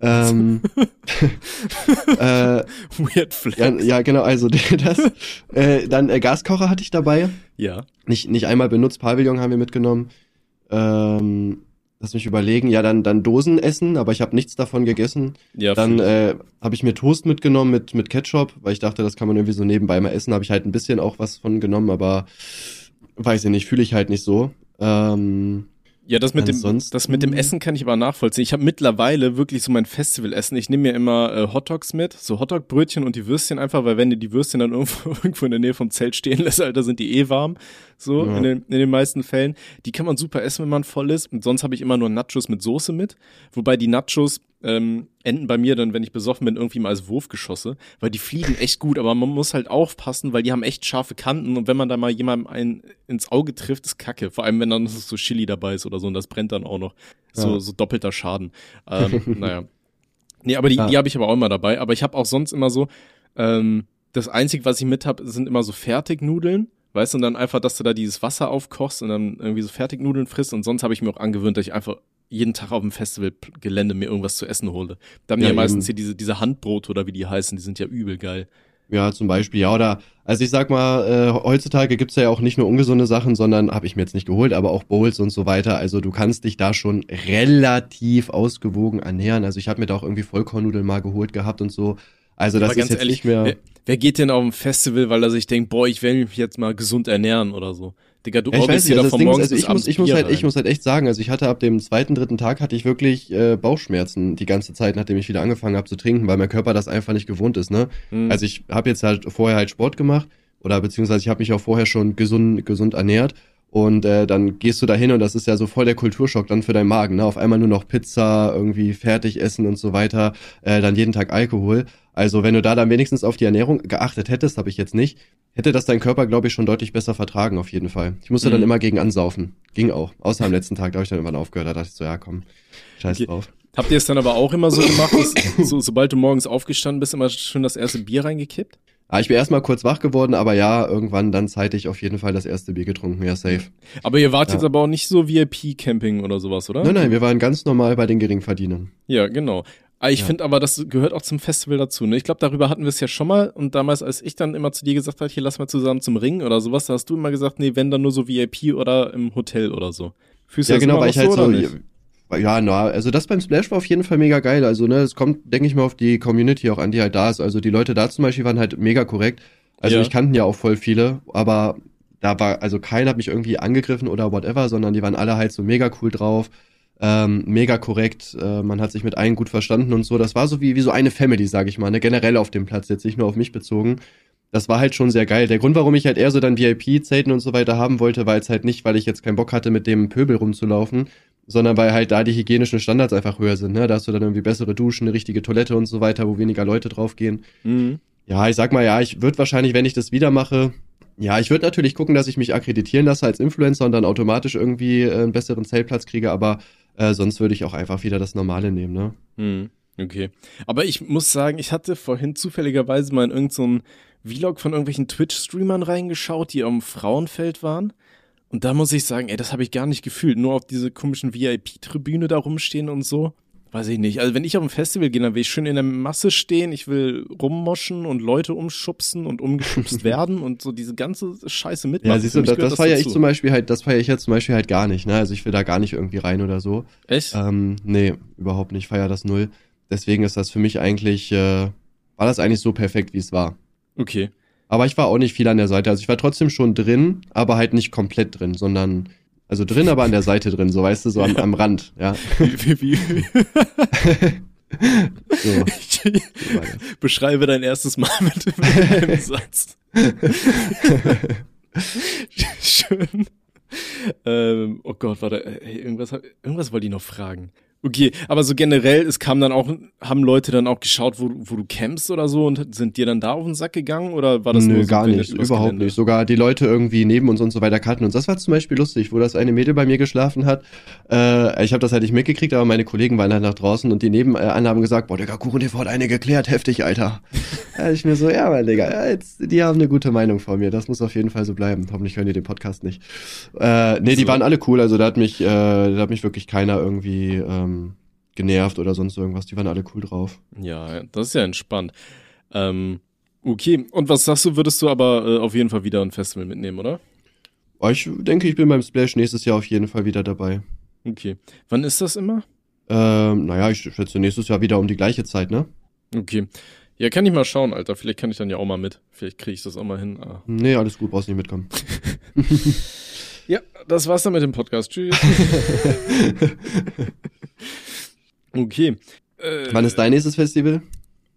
Ähm, äh, Weird Flex. Ja, ja, genau, also das. Äh, dann äh, Gaskocher hatte ich dabei. Ja. Nicht, nicht einmal benutzt, Pavillon haben wir mitgenommen. Ähm, Lass mich überlegen, ja, dann, dann Dosen essen, aber ich habe nichts davon gegessen. Ja, dann äh, habe ich mir Toast mitgenommen mit, mit Ketchup, weil ich dachte, das kann man irgendwie so nebenbei mal essen. Habe ich halt ein bisschen auch was von genommen, aber weiß ich nicht, fühle ich halt nicht so. Ähm, ja, das mit dem das mit dem Essen kann ich aber nachvollziehen. Ich habe mittlerweile wirklich so mein Festivalessen. Ich nehme mir immer äh, Hotdogs mit, so Hotdog-Brötchen und die Würstchen einfach, weil wenn du die Würstchen dann irgendwo, irgendwo in der Nähe vom Zelt stehen lässt, Alter, sind die eh warm. So ja. in, den, in den meisten Fällen. Die kann man super essen, wenn man voll ist. Und sonst habe ich immer nur Nachos mit Soße mit. Wobei die Nachos ähm, enden bei mir dann, wenn ich besoffen bin, irgendwie mal als Wurfgeschosse, weil die fliegen echt gut, aber man muss halt aufpassen, weil die haben echt scharfe Kanten und wenn man da mal jemandem einen ins Auge trifft, ist kacke. Vor allem, wenn dann so Chili dabei ist oder so und das brennt dann auch noch. So, ja. so doppelter Schaden. Ähm, naja. Nee, aber die, ja. die habe ich aber auch immer dabei. Aber ich habe auch sonst immer so, ähm, das Einzige, was ich mit habe, sind immer so Fertignudeln. Weißt du, und dann einfach, dass du da dieses Wasser aufkochst und dann irgendwie so Fertignudeln frisst. Und sonst habe ich mir auch angewöhnt, dass ich einfach jeden Tag auf dem Festivalgelände mir irgendwas zu essen hole. Da haben ja, ja meistens hier diese, diese Handbrote oder wie die heißen, die sind ja übel geil. Ja, zum Beispiel, ja, oder, also ich sag mal, äh, heutzutage gibt's ja auch nicht nur ungesunde Sachen, sondern, habe ich mir jetzt nicht geholt, aber auch Bowls und so weiter. Also du kannst dich da schon relativ ausgewogen ernähren. Also ich habe mir da auch irgendwie Vollkornnudeln mal geholt gehabt und so. Also das ist jetzt ehrlich, nicht mehr. Wer, wer, geht denn auf ein Festival, weil er sich denkt, boah, ich will mich jetzt mal gesund ernähren oder so? Digga, du ja, ich weiß nicht, also das Ding ist, also ich muss, ich muss halt, rein. ich muss halt echt sagen, also ich hatte ab dem zweiten, dritten Tag hatte ich wirklich äh, Bauchschmerzen die ganze Zeit, nachdem ich wieder angefangen habe zu trinken, weil mein Körper das einfach nicht gewohnt ist, ne? Mhm. Also ich habe jetzt halt vorher halt Sport gemacht oder beziehungsweise ich habe mich auch vorher schon gesund, gesund ernährt und äh, dann gehst du da hin und das ist ja so voll der Kulturschock dann für deinen Magen. Ne? Auf einmal nur noch Pizza, irgendwie fertig essen und so weiter, äh, dann jeden Tag Alkohol. Also wenn du da dann wenigstens auf die Ernährung geachtet hättest, habe ich jetzt nicht, hätte das dein Körper, glaube ich, schon deutlich besser vertragen, auf jeden Fall. Ich musste mhm. dann immer gegen ansaufen. Ging auch. Außer am letzten Tag, da habe ich dann irgendwann aufgehört. Da dachte ich so, ja komm, scheiß drauf. Habt ihr es dann aber auch immer so gemacht, dass, so, sobald du morgens aufgestanden bist, immer schon das erste Bier reingekippt? Ah, ich bin erstmal kurz wach geworden, aber ja, irgendwann dann zeitig auf jeden Fall das erste Bier getrunken, ja, safe. Aber ihr wart ja. jetzt aber auch nicht so VIP-Camping oder sowas, oder? Nein, nein, wir waren ganz normal bei den Geringverdienern. Ja, genau. Ah, ich ja. finde aber, das gehört auch zum Festival dazu. Ne? Ich glaube, darüber hatten wir es ja schon mal. Und damals, als ich dann immer zu dir gesagt habe, hier lass mal zusammen zum Ring oder sowas, da hast du immer gesagt, nee, wenn dann nur so VIP oder im Hotel oder so. Fühlst du ja, das genau, weil ich halt so, Ja, na, also das beim Splash war auf jeden Fall mega geil. Also, ne, es kommt, denke ich mal, auf die Community auch an, die halt da ist. Also die Leute da zum Beispiel waren halt mega korrekt. Also Ja. ich kannten ja auch voll viele, aber da war, also keiner hat mich irgendwie angegriffen oder whatever, sondern die waren alle halt so mega cool drauf, ähm, mega korrekt, äh, man hat sich mit allen gut verstanden und so. Das war so wie, wie so eine Family, sag ich mal, ne, generell auf dem Platz, jetzt nicht nur auf mich bezogen. Das war halt schon sehr geil. Der Grund, warum ich halt eher so dann VIP-Zelten und so weiter haben wollte, war jetzt halt nicht, weil ich jetzt keinen Bock hatte, mit dem Pöbel rumzulaufen, sondern weil halt da die hygienischen Standards einfach höher sind. Ne? Da hast du dann irgendwie bessere Duschen, eine richtige Toilette und so weiter, wo weniger Leute draufgehen. Mhm. Ja, ich sag mal, ja, ich würde wahrscheinlich, wenn ich das wieder mache, ja, ich würde natürlich gucken, dass ich mich akkreditieren lasse als Influencer und dann automatisch irgendwie äh, einen besseren Zeltplatz kriege, aber äh, sonst würde ich auch einfach wieder das Normale nehmen, ne? Hm, okay. Aber ich muss sagen, ich hatte vorhin zufälligerweise mal in irgendeinen Vlog von irgendwelchen Twitch-Streamern reingeschaut, die am Frauenfeld waren. Und da muss ich sagen, ey, das habe ich gar nicht gefühlt. Nur auf diese komischen VIP-Tribüne da rumstehen und so. Weiß ich nicht. Also wenn ich auf ein Festival gehe, dann will ich schön in der Masse stehen, ich will rummoschen und Leute umschubsen und umgeschubst werden und so diese ganze Scheiße mitmachen. Ja, siehst du, das, das feiere ich zum Beispiel halt, das feiere ich jetzt zum Beispiel halt gar nicht, ne? Also ich will da gar nicht irgendwie rein oder so. Echt? Ähm, nee, überhaupt nicht, feier das null. Deswegen ist das für mich eigentlich, äh, war das eigentlich so perfekt, wie es war. Okay. Aber ich war auch nicht viel an der Seite. Also ich war trotzdem schon drin, aber halt nicht komplett drin, sondern also drin, aber an der Seite drin, so weißt du, so am, am Rand, ja. Wie, wie, wie, So, ich, beschreibe dein erstes Mal mit, mit einem Satz. Schön. Ähm, oh Gott, warte, ey, irgendwas, irgendwas wollte ich noch fragen. Okay, aber so generell, es kam dann auch, haben Leute dann auch geschaut, wo, du- wo du campst oder so und sind dir dann da auf den Sack gegangen oder war das Nö, nur so gar nicht, überhaupt Gelände? nicht. Sogar die Leute irgendwie neben uns und so weiter kannten uns. Das war zum Beispiel lustig, wo das eine Mädel bei mir geschlafen hat. Äh, ich habe das halt nicht mitgekriegt, aber meine Kollegen waren halt nach draußen und die nebenan haben gesagt, boah, Digga, Kuchen TV hat eine geklärt, heftig, Alter. ja, ich mir so, ja, mein Digga, ja, jetzt, die haben eine gute Meinung von mir. Das muss auf jeden Fall so bleiben. Hoffentlich hören die den Podcast nicht. Äh, nee, die waren alle cool, also da hat mich, äh, da hat mich wirklich keiner irgendwie ähm, genervt oder sonst irgendwas. Die waren alle cool drauf. Ja, das ist ja entspannt. Ähm, okay, und was sagst du, würdest du aber äh, auf jeden Fall wieder ein Festival mitnehmen, oder? Aber ich denke, ich bin beim Splash nächstes Jahr auf jeden Fall wieder dabei. Okay. Wann ist das immer? Ähm, naja, ich schätze nächstes Jahr wieder um die gleiche Zeit, ne? Okay. Ja, kann ich mal schauen, Alter. Vielleicht kann ich dann ja auch mal mit. Vielleicht kriege ich das auch mal hin. Ah. Nee, alles gut, brauchst nicht mitkommen. Ja, das war's dann mit dem Podcast. Tschüss. okay. Äh, Wann ist dein nächstes Festival?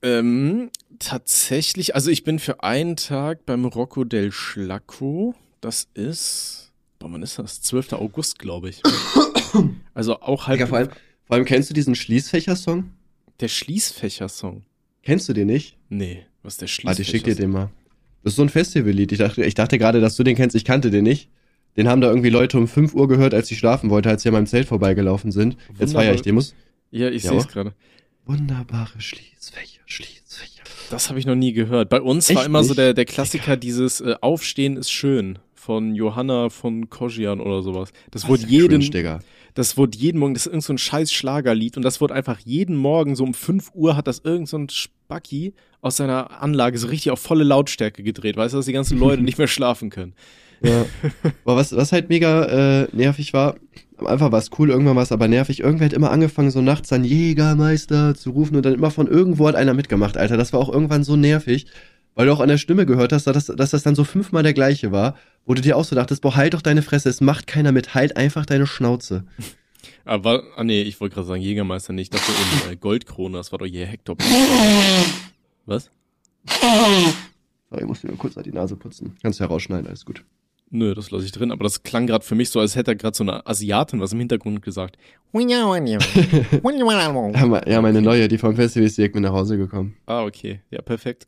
Ähm, tatsächlich, also ich bin für einen Tag beim Rocco del Schlacco. Das ist, boah, wann ist das? 12. August, glaube ich. Also auch halt Digga, vor, allem, vor allem kennst du diesen Schließfächer-Song? der Schließfächer-Song. Kennst du den nicht? Nee, was ist der Schließfächer? Warte, ich schick dir den mal. Das ist so ein Festivallied. Ich dachte, ich dachte gerade, dass du den kennst. Ich kannte den nicht. Den haben da irgendwie Leute um 5 Uhr gehört, als sie schlafen wollten, als sie an meinem Zelt vorbeigelaufen sind. Jetzt Wunderbar. feiere ich den. Muss. Ja, ich Ja, sehe es gerade. Wunderbare Schließfächer, Schließfächer. Das habe ich noch nie gehört. Bei uns war Echt immer so nicht? der, der Klassiker, dieses äh, Aufstehen ist schön von Johanna von Koschian oder sowas. Das wurde Was für jeden, Cringe, das wurde jeden Morgen, das ist irgend so ein scheiß Schlagerlied und das wurde einfach jeden Morgen so um 5 Uhr hat das irgend so ein Spacki aus seiner Anlage so richtig auf volle Lautstärke gedreht, weißt du, dass die ganzen Leute nicht mehr schlafen können. Ja. Aber was, was halt mega äh, nervig war, am Anfang war es cool, irgendwann war es aber nervig. Irgendwer hat immer angefangen, so nachts dann Jägermeister zu rufen und dann immer von irgendwo hat einer mitgemacht, Alter. Das war auch irgendwann so nervig, weil du auch an der Stimme gehört hast, dass, dass das dann so fünfmal der gleiche war, wo du dir auch so dachtest, boah, halt doch deine Fresse, es macht keiner mit, halt einfach deine Schnauze. Aber, ah nee, ich wollte gerade sagen Jägermeister nicht, das war eben äh, Goldkrone, das war doch je Hector. Was? So, ich muss dir nur kurz die Nase putzen. Kannst du ja rausschneiden, alles gut. Nö, das lasse ich drin, aber das klang gerade für mich so, als hätte er gerade so eine Asiatin was im Hintergrund gesagt. Ja, me- ja, meine neue, die vom Festival ist direkt mit nach Hause gekommen. Ah, okay. Ja, perfekt.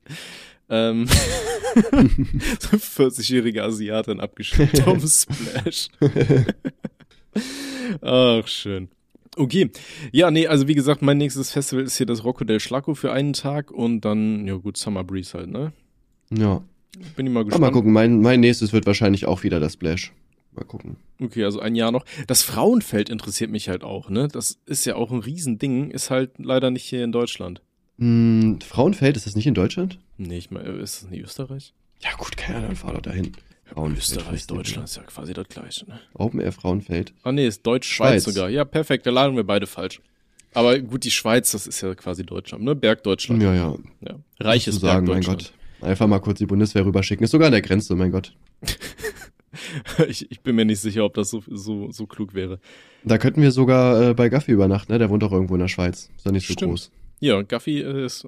Ähm, so eine 40-jährige Asiatin abgeschickt vom Splash. Ach, schön. Okay. Ja, nee, also wie gesagt, mein nächstes Festival ist hier das Rocco del Schlacco für einen Tag und dann, ja gut, Summer Breeze halt, ne? Ja. Bin ich mal Aber gespannt. mal gucken, mein, mein nächstes wird wahrscheinlich auch wieder das Splash. Mal gucken. Okay, also ein Jahr noch. Das Frauenfeld interessiert mich halt auch, ne? Das ist ja auch ein Riesending, ist halt leider nicht hier in Deutschland. Hm, Frauenfeld, ist das nicht in Deutschland? Nee, ich meine, ist das nicht Österreich? Ja gut, keine Ahnung, fahr doch dahin. Frauenfeld. Österreich, Deutschland ist ja quasi das gleiche. Ne? Open Air Frauenfeld. Ah nee, ist Deutsch-Schweiz Schweiz. sogar. Ja, perfekt, da laden wir beide falsch. Aber gut, die Schweiz, das ist ja quasi Deutschland, ne? Bergdeutschland. Ja, ja. Ja. Reiches sagen, mein Bergdeutschland. Gott. Einfach mal kurz die Bundeswehr rüberschicken. Ist sogar an der Grenze, mein Gott. ich, ich bin mir nicht sicher, ob das so, so, so klug wäre. Da könnten wir sogar äh, bei Gaffi übernachten, ne? Der wohnt doch irgendwo in der Schweiz. Ist ja nicht so Stimmt. groß. Ja, Gaffi äh, ist.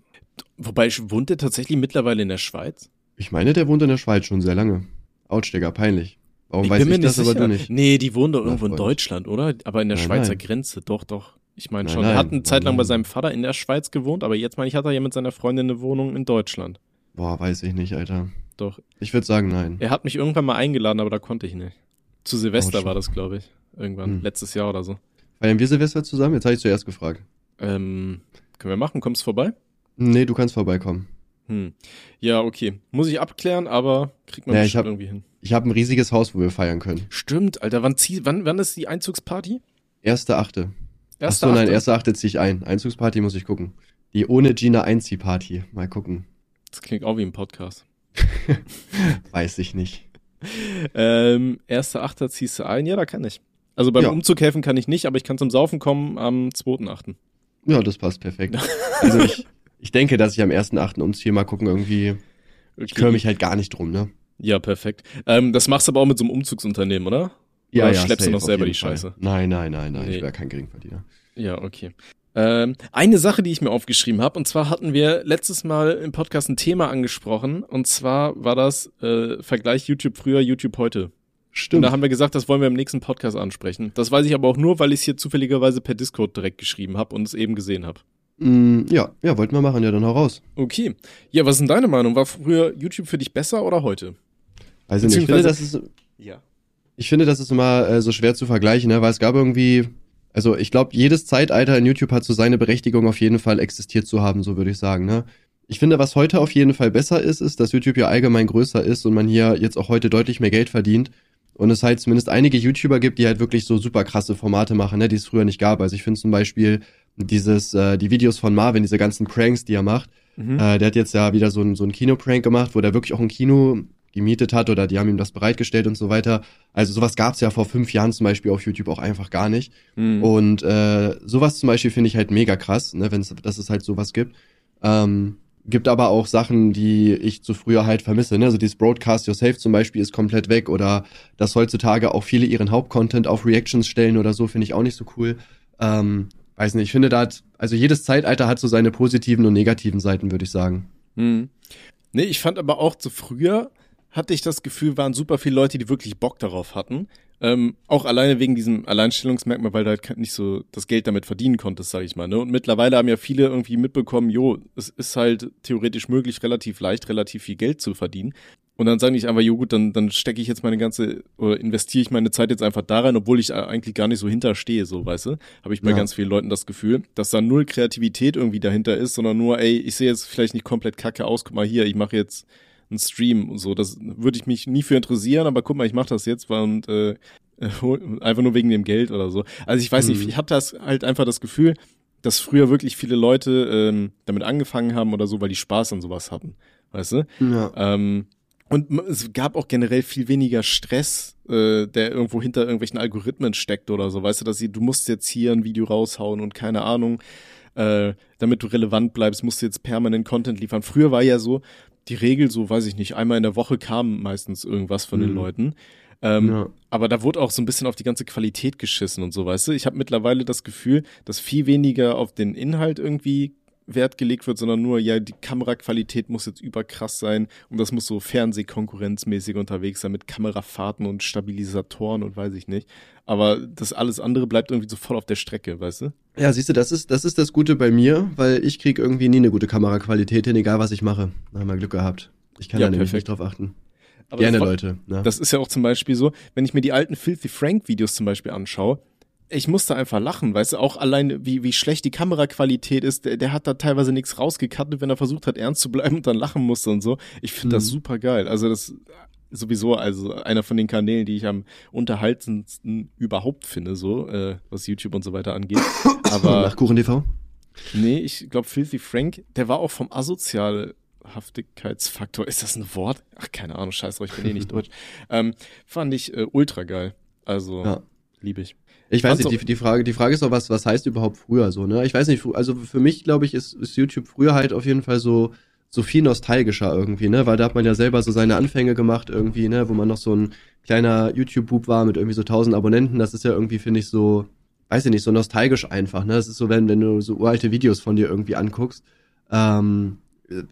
Wobei, wohnt der tatsächlich mittlerweile in der Schweiz? Ich meine, der wohnt in der Schweiz schon sehr lange. Digga, peinlich. Warum ich weiß bin mir ich das, nicht aber sicher. du nicht? Nee, die wohnen doch irgendwo in. Deutschland, oder? Aber in der Nein, Schweizer nein. Grenze, doch, doch. Ich meine Nein, schon. er hat nein, eine Zeit lang nein, bei nein. seinem Vater in der Schweiz gewohnt, aber jetzt meine ich, hat er ja mit seiner Freundin eine Wohnung in Deutschland. Boah, weiß ich nicht, Alter. Doch. Ich würde sagen, nein. Er hat mich irgendwann mal eingeladen, aber da konnte ich nicht. Zu Silvester Autsch. war das, glaube ich. Irgendwann, Hm. letztes Jahr oder so. Feiern wir Silvester zusammen? Jetzt habe ich zuerst gefragt. Ähm, können wir machen? Kommst vorbei? Nee, du kannst vorbeikommen. Hm. Ja, okay. Muss ich abklären, aber kriegt man Ja, ich bestimmt hab- irgendwie hin. Ich habe ein riesiges Haus, wo wir feiern können. Stimmt, Alter. Wann, zieh, wann, wann ist die Einzugsparty? Erste Achte. Erste Achso, nein, erste Achte ziehe ich ein. Einzugsparty muss ich gucken. Die ohne Gina Einziehparty. Mal gucken. Das klingt auch wie ein Podcast. Weiß ich nicht. Ähm, erste Achter ziehst du ein? Ja, da kann ich. Also beim Ja. Umzug helfen kann ich nicht, aber ich kann zum Saufen kommen am 2.8. Ja, das passt perfekt. Also ich, ich denke, dass ich am 1.8. umziehe. Mal gucken, irgendwie. Ich kümmere mich halt gar nicht drum, ne? Ja, perfekt. Ähm, das machst du aber auch mit so einem Umzugsunternehmen, oder? Ja, Oder ja. schleppst du safe, noch auf selber die Fall. Scheiße? Nein, nein, nein, nein. Nee. Ich wäre kein Geringverdiener. Ja, okay. Ähm, eine Sache, die ich mir aufgeschrieben habe, und zwar hatten wir letztes Mal im Podcast ein Thema angesprochen, und zwar war das äh, Vergleich YouTube früher, YouTube heute. Und Stimmt. da haben wir gesagt, das wollen wir im nächsten Podcast ansprechen. Das weiß ich aber auch nur, weil ich es hier zufälligerweise per Discord direkt geschrieben habe und es eben gesehen habe. Mm, ja, ja, wollten wir machen. Ja, dann hau raus. Okay. Ja, was ist denn deine Meinung? War früher YouTube für dich besser oder heute? Also nicht. Ich finde, das ist, Ja. ich finde, das ist immer äh, so schwer zu vergleichen, ne? weil es gab irgendwie, also ich glaube, jedes Zeitalter in YouTube hat so seine Berechtigung auf jeden Fall existiert zu haben, so würde ich sagen. Ne? Ich finde, was heute auf jeden Fall besser ist, ist, dass YouTube ja allgemein größer ist und man hier jetzt auch heute deutlich mehr Geld verdient. Und es halt zumindest einige YouTuber gibt, die halt wirklich so super krasse Formate machen, ne, die es früher nicht gab. Also ich finde zum Beispiel dieses, äh, die Videos von Marvin, diese ganzen Pranks, die er macht. Mhm. Äh, der hat jetzt ja wieder so ein, so ein Kinoprank gemacht, wo der wirklich auch ein Kino gemietet hat oder die haben ihm das bereitgestellt und so weiter. Also sowas gab's ja vor fünf Jahren zum Beispiel auf YouTube auch einfach gar nicht. Mhm. Und äh, sowas zum Beispiel finde ich halt mega krass, ne, wenn es, dass es halt sowas gibt. Ähm, gibt aber auch Sachen, die ich zu früher halt vermisse. Ne? Also dieses Broadcast Yourself zum Beispiel ist komplett weg oder dass heutzutage auch viele ihren Hauptcontent auf Reactions stellen oder so, finde ich auch nicht so cool. Ähm, weiß nicht, ich finde da hat, also jedes Zeitalter hat so seine positiven und negativen Seiten, würde ich sagen. Hm. Nee, ich fand aber auch zu früher hatte ich das Gefühl, waren super viele Leute, die wirklich Bock darauf hatten. Ähm, auch alleine wegen diesem Alleinstellungsmerkmal, weil du halt nicht so das Geld damit verdienen konntest, sag ich mal. Ne? Und mittlerweile haben ja viele irgendwie mitbekommen, jo, es ist halt theoretisch möglich, relativ leicht, relativ viel Geld zu verdienen. Und dann sage ich einfach, jo gut, dann, dann stecke ich jetzt meine ganze, oder investiere ich meine Zeit jetzt einfach da rein, obwohl ich eigentlich gar nicht so hinterstehe, so, weißt du? Habe ich bei Ja. ganz vielen Leuten das Gefühl, dass da null Kreativität irgendwie dahinter ist, sondern nur, ey, ich sehe jetzt vielleicht nicht komplett kacke aus, guck mal hier, ich mache jetzt einen Stream und so. Das würde ich mich nie für interessieren, aber guck mal, ich mache das jetzt und äh, einfach nur wegen dem Geld oder so. Also ich weiß nicht, Mhm. ich habe das halt einfach das Gefühl, dass früher wirklich viele Leute ähm, damit angefangen haben oder so, weil die Spaß an sowas hatten, weißt du? Ja. Ähm, und es gab auch generell viel weniger Stress, äh, der irgendwo hinter irgendwelchen Algorithmen steckt oder so. Weißt du, dass sie, du musst jetzt hier ein Video raushauen und keine Ahnung, äh, damit du relevant bleibst, musst du jetzt permanent Content liefern. Früher war ja so die Regel, so weiß ich nicht, einmal in der Woche kam meistens irgendwas von den Mhm. Leuten. Ähm, Ja. aber da wurde auch so ein bisschen auf die ganze Qualität geschissen und so, weißt du? Ich habe mittlerweile das Gefühl, dass viel weniger auf den Inhalt irgendwie Wert gelegt wird, sondern nur, ja, die Kameraqualität muss jetzt überkrass sein und das muss so Fernsehkonkurrenzmäßig unterwegs sein mit Kamerafahrten und Stabilisatoren und weiß ich nicht. Aber das alles andere bleibt irgendwie so voll auf der Strecke, weißt du? Ja, siehst du, das ist, das ist das Gute bei mir, weil ich krieg irgendwie nie eine gute Kameraqualität hin, egal was ich mache. Da haben wir Glück gehabt. Ich kann Ja, da nämlich perfekt. nicht drauf achten. Aber Gerne, das war- Leute. Ne? Das ist ja auch zum Beispiel so, wenn ich mir die alten Filthy Frank Videos zum Beispiel anschaue, ich musste einfach lachen, weißt du, auch allein wie, wie schlecht die Kameraqualität ist, der, der hat da teilweise nichts rausgekattet, wenn er versucht hat, ernst zu bleiben und dann lachen musste und so. Ich finde das Mhm. super geil. Also das sowieso, also einer von den Kanälen, die ich am unterhaltendsten überhaupt finde, so, äh, was YouTube und so weiter angeht. Aber Nach Kuchen TV? nee, ich glaube, Filthy Frank, der war auch vom Asozial Glaubhaftigkeitsfaktor, ist das ein Wort? Ach, keine Ahnung, scheiß drauf, ich bin eh nicht deutsch. Ähm, fand ich äh, ultra geil. Also, ja. Liebe ich. Ich weiß nicht, die, die, Frage, die Frage ist auch, was, was heißt überhaupt früher so, ne? Ich weiß nicht, also für mich, glaube ich, ist, ist YouTube früher halt auf jeden Fall so, so viel nostalgischer irgendwie, ne? Weil da hat man ja selber so seine Anfänge gemacht irgendwie, ne? Wo man noch so ein kleiner YouTube-Bub war mit irgendwie so tausend Abonnenten. Das ist ja irgendwie, finde ich, so, weiß ich nicht, so nostalgisch einfach, ne? Das ist so, wenn, wenn du so uralte Videos von dir irgendwie anguckst, ähm,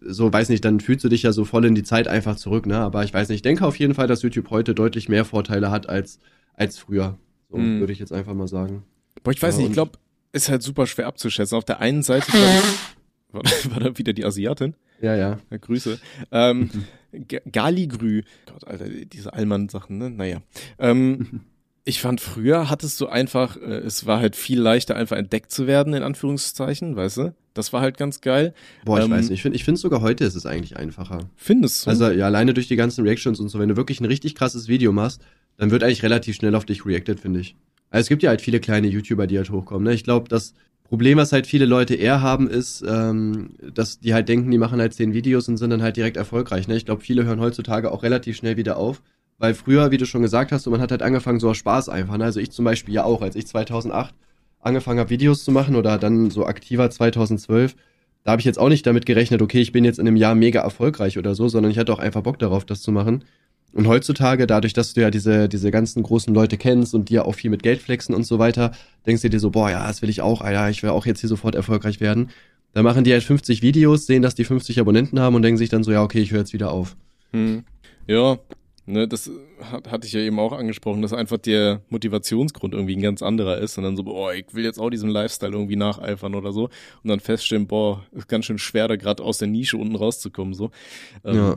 so, weiß nicht, dann fühlst du dich ja so voll in die Zeit einfach zurück, ne? Aber ich weiß nicht, ich denke auf jeden Fall, dass YouTube heute deutlich mehr Vorteile hat als, als früher. So mm. würde ich jetzt einfach mal sagen. Boah, ich weiß ja, nicht, ich glaube, ist halt super schwer abzuschätzen. Auf der einen Seite war, war da wieder die Asiatin. Ja, ja. ja Grüße. Ähm, Galigrü. Gott, Alter, diese Allmann-Sachen, ne? Naja. Ähm, ich fand früher hattest du einfach, äh, es war halt viel leichter, einfach entdeckt zu werden, in Anführungszeichen, weißt du? Das war halt ganz geil. Boah, ich ähm, weiß nicht. Ich finde ich finde sogar heute ist es eigentlich einfacher. Findest du? Also ja, alleine durch die ganzen Reactions und so, wenn du wirklich ein richtig krasses Video machst, dann wird eigentlich relativ schnell auf dich reacted, finde ich. Also es gibt ja halt viele kleine YouTuber, die halt hochkommen. Ne? Ich glaube, das Problem, was halt viele Leute eher haben, ist, ähm, dass die halt denken, die machen halt zehn Videos und sind dann halt direkt erfolgreich. Ne? Ich glaube, viele hören heutzutage auch relativ schnell wieder auf. Weil früher, wie du schon gesagt hast, man hat halt angefangen so aus Spaß einfach. Ne? Also ich zum Beispiel ja auch, als ich 2008 angefangen habe, Videos zu machen oder dann so aktiver 2012, da habe ich jetzt auch nicht damit gerechnet, okay, ich bin jetzt in einem Jahr mega erfolgreich oder so, sondern ich hatte auch einfach Bock darauf, das zu machen. Und heutzutage, dadurch, dass du ja diese, diese ganzen großen Leute kennst und die ja auch viel mit Geld flexen und so weiter, denkst du dir so, boah, ja, das will ich auch, Alter, ich will auch jetzt hier sofort erfolgreich werden. Dann machen die halt 50 Videos, sehen, dass die 50 Abonnenten haben und denken sich dann so, ja, okay, ich höre jetzt wieder auf. Hm. Ja, ne, das hat, hatte ich ja eben auch angesprochen, dass einfach der Motivationsgrund irgendwie ein ganz anderer ist und dann so, boah, ich will jetzt auch diesem Lifestyle irgendwie nacheifern oder so und dann feststellen, boah, ist ganz schön schwer, da gerade aus der Nische unten rauszukommen, so. Ähm, ja.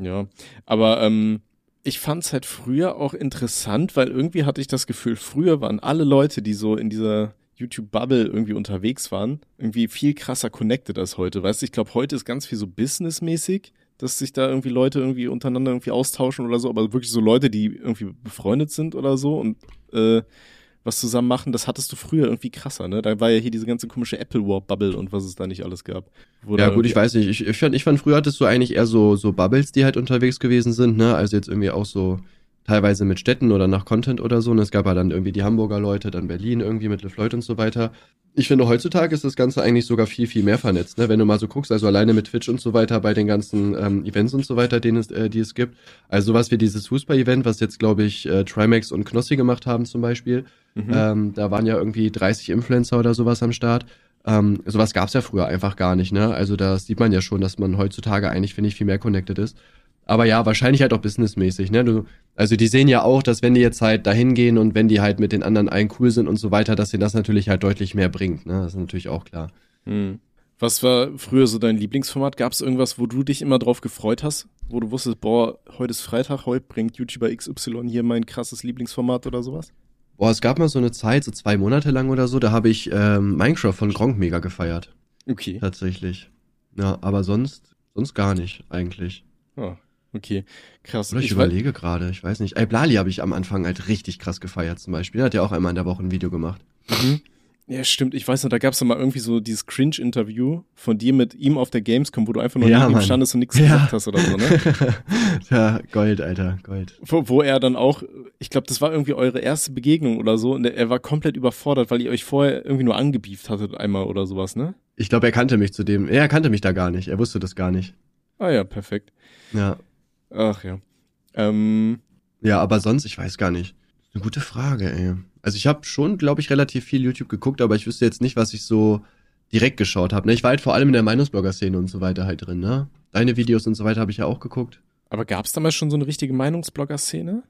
Ja, aber ähm, ich fand's halt früher auch interessant, weil irgendwie hatte ich das Gefühl, früher waren alle Leute, die so in dieser YouTube-Bubble irgendwie unterwegs waren, irgendwie viel krasser connected als heute. Weißt du, ich glaube, heute ist ganz viel so businessmäßig, dass sich da irgendwie Leute irgendwie untereinander irgendwie austauschen oder so, aber wirklich so Leute, die irgendwie befreundet sind oder so und äh, was zusammen machen, das hattest du früher irgendwie krasser, ne? Da war ja hier diese ganze komische Apple War Bubble und was es da nicht alles gab. Ja, gut, ich weiß nicht. Ich, ich, fand, ich fand, früher hattest du eigentlich eher so, so Bubbles, die halt unterwegs gewesen sind, ne? Also jetzt irgendwie auch so teilweise mit Städten oder nach Content oder so. Und es gab ja dann irgendwie die Hamburger Leute, dann Berlin irgendwie mit LeFloid und so weiter. Ich finde, heutzutage ist das Ganze eigentlich sogar viel, viel mehr vernetzt, ne? Wenn du mal so guckst, also alleine mit Twitch und so weiter, bei den ganzen ähm, Events und so weiter, denen es, äh, die es gibt. Also sowas wie dieses Fußball-Event, was jetzt, glaube ich, äh, Trimax und Knossi gemacht haben zum Beispiel. Mhm. Ähm, da waren ja irgendwie 30 Influencer oder sowas am Start. Ähm, sowas gab's ja früher einfach gar nicht, ne? Also da sieht man ja schon, dass man heutzutage eigentlich, finde ich, viel mehr connected ist. Aber ja, wahrscheinlich halt auch businessmäßig, ne? Du, also die sehen ja auch, dass wenn die jetzt halt dahin gehen und wenn die halt mit den anderen allen cool sind und so weiter, dass ihnen das natürlich halt deutlich mehr bringt, ne? Das ist natürlich auch klar. Hm. Was war früher so dein Lieblingsformat? Gab es irgendwas, wo du dich immer drauf gefreut hast? Wo du wusstest, boah, heute ist Freitag, heute bringt YouTuber XY hier mein krasses Lieblingsformat oder sowas? Boah, es gab mal so eine Zeit, so zwei Monate lang oder so, da habe ich ähm, Minecraft von Gronk mega gefeiert. Okay. Tatsächlich. Ja, aber sonst, sonst gar nicht, eigentlich. Oh, Okay, krass. Oder ich, ich überlege gerade, ich weiß nicht. Ey, Blali habe ich am Anfang halt richtig krass gefeiert zum Beispiel. Er hat ja auch einmal in der Woche ein Video gemacht. Mhm. Ja, stimmt. Ich weiß noch, da gab es mal irgendwie so dieses Cringe-Interview von dir mit ihm auf der Gamescom, wo du einfach nur ja, neben ihm standest und nichts ja. gesagt hast oder so, ne? ja, Gold, Alter, Gold. Wo, wo er dann auch, ich glaube, das war irgendwie eure erste Begegnung oder so und er war komplett überfordert, weil ihr euch vorher irgendwie nur angebieft hattet einmal oder sowas, ne? Ich glaube, er kannte mich zu dem. Er kannte mich da gar nicht. Er wusste das gar nicht. Ah ja, perfekt. Ja. Ach ja. Ähm, ja, aber sonst, ich weiß gar nicht. Eine gute Frage, ey. Also ich habe schon, glaube ich, relativ viel YouTube geguckt, aber ich wüsste jetzt nicht, was ich so direkt geschaut habe. Ne? Ich war halt vor allem in der Meinungsblogger-Szene und so weiter halt drin, ne? Deine Videos und so weiter habe ich ja auch geguckt. Aber gab es damals schon so eine richtige Meinungsblogger-Szene?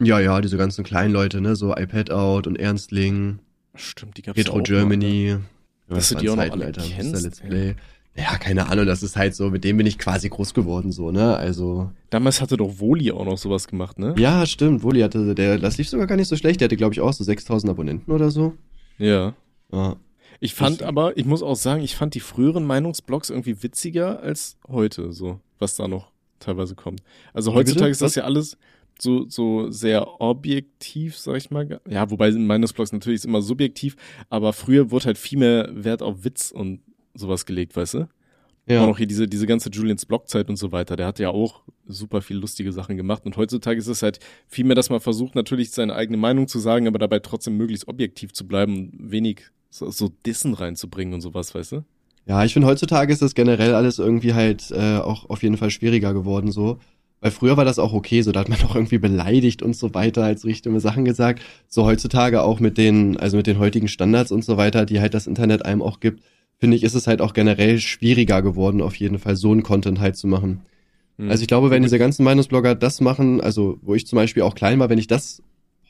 Ja, ja, diese ganzen kleinen Leute, ne? So iPad Out und Ernstling. Stimmt, die gab's Retro auch Germany. Noch, ne? Dass du die auch noch alle Alter, kennst. Let's Play. Ja, keine Ahnung, das ist halt so, mit dem bin ich quasi groß geworden, so, ne? Also. Damals hatte doch Woli auch noch sowas gemacht, ne? Ja, stimmt. Woli hatte, der, das lief sogar gar nicht so schlecht. Der hatte, glaube ich, auch so 6000 Abonnenten oder so. Ja. Ja. Ich fand ich, aber, ich muss auch sagen, ich fand die früheren Meinungsblogs irgendwie witziger als heute, so, was da noch teilweise kommt. Also heutzutage ist das ja alles so, so sehr objektiv, sag ich mal. Ja, wobei Meinungsblogs natürlich ist immer subjektiv, aber früher wurde halt viel mehr Wert auf Witz und sowas gelegt, weißt du? Ja. Auch noch hier diese, diese ganze Julians Blockzeit und so weiter. Der hat ja auch super viel lustige Sachen gemacht. Und heutzutage ist es halt viel mehr, dass man versucht, natürlich seine eigene Meinung zu sagen, aber dabei trotzdem möglichst objektiv zu bleiben und wenig so, so Dissen reinzubringen und sowas, weißt du? Ja, ich finde, heutzutage ist das generell alles irgendwie halt äh, auch auf jeden Fall schwieriger geworden so. Weil früher war das auch okay, so da hat man auch irgendwie beleidigt und so weiter, als richtige Sachen gesagt. So heutzutage auch mit den, also mit den heutigen Standards und so weiter, die halt das Internet einem auch gibt, finde ich, ist es halt auch generell schwieriger geworden, auf jeden Fall so einen Content halt zu machen. Mhm. Also ich glaube, wenn diese ganzen Meinungsblogger das machen, also wo ich zum Beispiel auch klein war, wenn ich das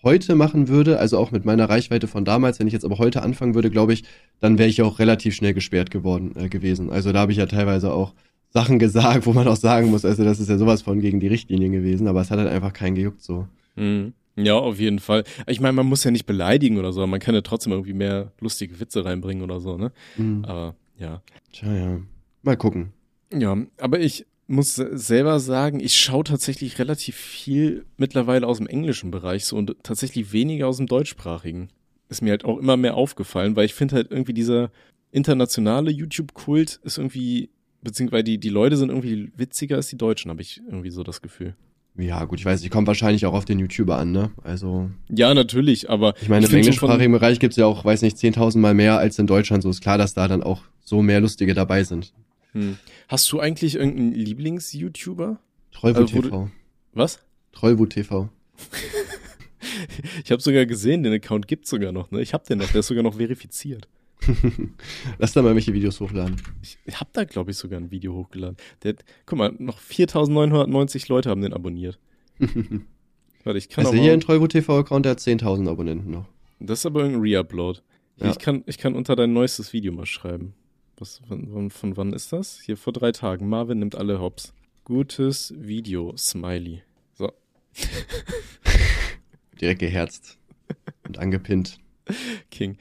heute machen würde, also auch mit meiner Reichweite von damals, wenn ich jetzt aber heute anfangen würde, glaube ich, dann wäre ich auch relativ schnell gesperrt geworden äh, gewesen. Also da habe ich ja teilweise auch Sachen gesagt, wo man auch sagen muss, also das ist ja sowas von gegen die Richtlinien gewesen, aber es hat halt einfach keinen gejuckt so. Mhm. Ja, auf jeden Fall. Ich meine, man muss ja nicht beleidigen oder so, man kann ja trotzdem irgendwie mehr lustige Witze reinbringen oder so, ne? Mhm. Aber ja. Tja, ja. Mal gucken. Ja, aber ich muss selber sagen, ich schaue tatsächlich relativ viel mittlerweile aus dem englischen Bereich so und tatsächlich weniger aus dem deutschsprachigen. Ist mir halt auch immer mehr aufgefallen, weil ich finde halt irgendwie dieser internationale YouTube-Kult ist irgendwie, beziehungsweise die, die Leute sind irgendwie witziger als die Deutschen, habe ich irgendwie so das Gefühl. Ja, gut, ich weiß, die kommt wahrscheinlich auch auf den YouTuber an, ne? Also. Ja, natürlich, aber. Ich meine, im englischsprachigen Bereich gibt's ja auch, weiß nicht, 10.000 Mal mehr als in Deutschland. So ist klar, dass da dann auch so mehr Lustige dabei sind. Hm. Hast du eigentlich irgendeinen Lieblings-YouTuber? Trollwut also, TV. Was? Trollwut TV. ich habe sogar gesehen, den Account gibt's sogar noch, ne? Ich hab den noch, der ist sogar noch verifiziert. Lass da mal welche Videos hochladen. Ich hab da, glaube ich, sogar ein Video hochgeladen. Der, guck mal, noch 4990 Leute haben den abonniert. Warte, ich kann also hier ein Trollwut TV-Account, der hat 10.000 Abonnenten noch. Das ist aber irgendein Reupload. Ja. Ich, kann, ich kann unter dein neuestes Video mal schreiben. Was, von, von, von wann ist das? Hier vor drei Tagen. Marvin nimmt alle Hops. Gutes Video, Smiley. So. Direkt geherzt und angepinnt. King.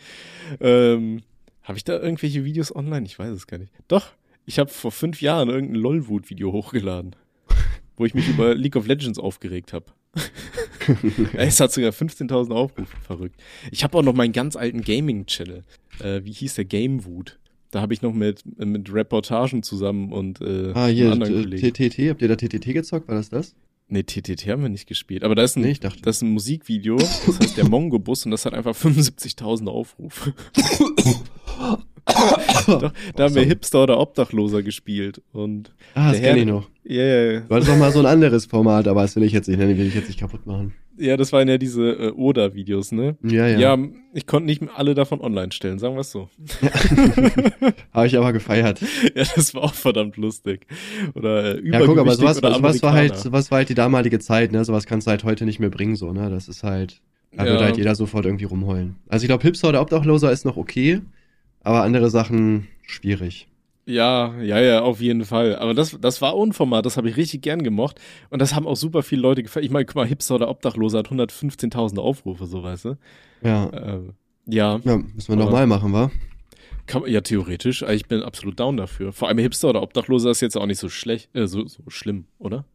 Ähm, habe ich da irgendwelche Videos online? Ich weiß es gar nicht. Doch, ich habe vor fünf Jahren irgendein LOL-Wut-Video hochgeladen, wo ich mich über League of Legends aufgeregt habe. es hat sogar 15.000 Aufrufe, verrückt. Ich habe auch noch meinen ganz alten Gaming-Channel. Äh, wie hieß der? Game Wut. Da habe ich noch mit, mit Reportagen zusammen und äh, ah, hier, TTT, habt ihr da TTT gezockt? War das das? Nee, TTT haben wir nicht gespielt. Aber da ist ein, nee, das ist ein Musikvideo, das heißt der Mongo-Bus und das hat einfach 75.000 Aufrufe. Da haben wir Hipster oder Obdachloser gespielt. Und ah, das kenne ich noch. Ja, yeah, yeah. Du hattest doch mal so ein anderes Format, aber das will ich jetzt nicht, will ich jetzt nicht kaputt machen. Ja, das waren ja diese äh, Oda-Videos, ne? Ja, ja. Ja, ich konnte nicht alle davon online stellen, sagen wir es so. Ja. Habe ich aber gefeiert. Ja, das war auch verdammt lustig. Oder äh, Ja, guck, aber sowas, sowas war halt, sowas war halt die damalige Zeit, ne? Sowas kannst du halt heute nicht mehr bringen, so, ne? Das ist halt, da ja. würde halt jeder sofort irgendwie rumheulen. Also ich glaube, Hipster oder Obdachloser ist noch okay, aber andere Sachen schwierig. Ja, ja, ja, auf jeden Fall. Aber das, das war Unformat, das habe ich richtig gern gemocht. Und das haben auch super viele Leute gefällt. Ich meine, guck mal, Hipster oder Obdachloser hat 115.000 Aufrufe, so weißt du. Ja. Ähm, ja. Ja, müssen wir nochmal machen, wa? Kann, ja, theoretisch. Ich bin absolut down dafür. Vor allem Hipster oder Obdachloser ist jetzt auch nicht so schlecht, äh, so, so schlimm, oder?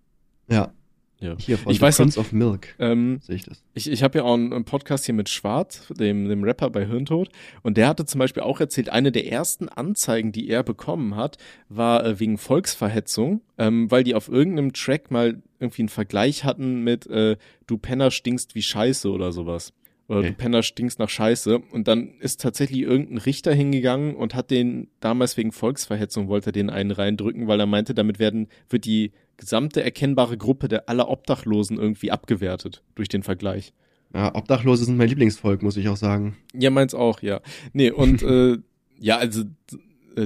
Ja. Ja. Hier von ich weiß Prince of Milk ähm, sehe ich das. Ich, ich habe ja auch einen, einen, Podcast hier mit Schwarz, dem, dem Rapper bei Hirntod, und der hatte zum Beispiel auch erzählt, eine der ersten Anzeigen, die er bekommen hat, war äh, wegen Volksverhetzung, ähm, weil die auf irgendeinem Track mal irgendwie einen Vergleich hatten mit äh, Du Penner stinkst wie Scheiße oder sowas. Oder okay. du Penner stinkst nach Scheiße. Und dann ist tatsächlich irgendein Richter hingegangen und hat den damals wegen Volksverhetzung wollte er den einen reindrücken, weil er meinte, damit werden, wird die gesamte erkennbare Gruppe der aller Obdachlosen irgendwie abgewertet durch den Vergleich. Ja, Obdachlose sind mein Lieblingsvolk, muss ich auch sagen. Ja, meins auch, ja. Nee, und äh, ja, also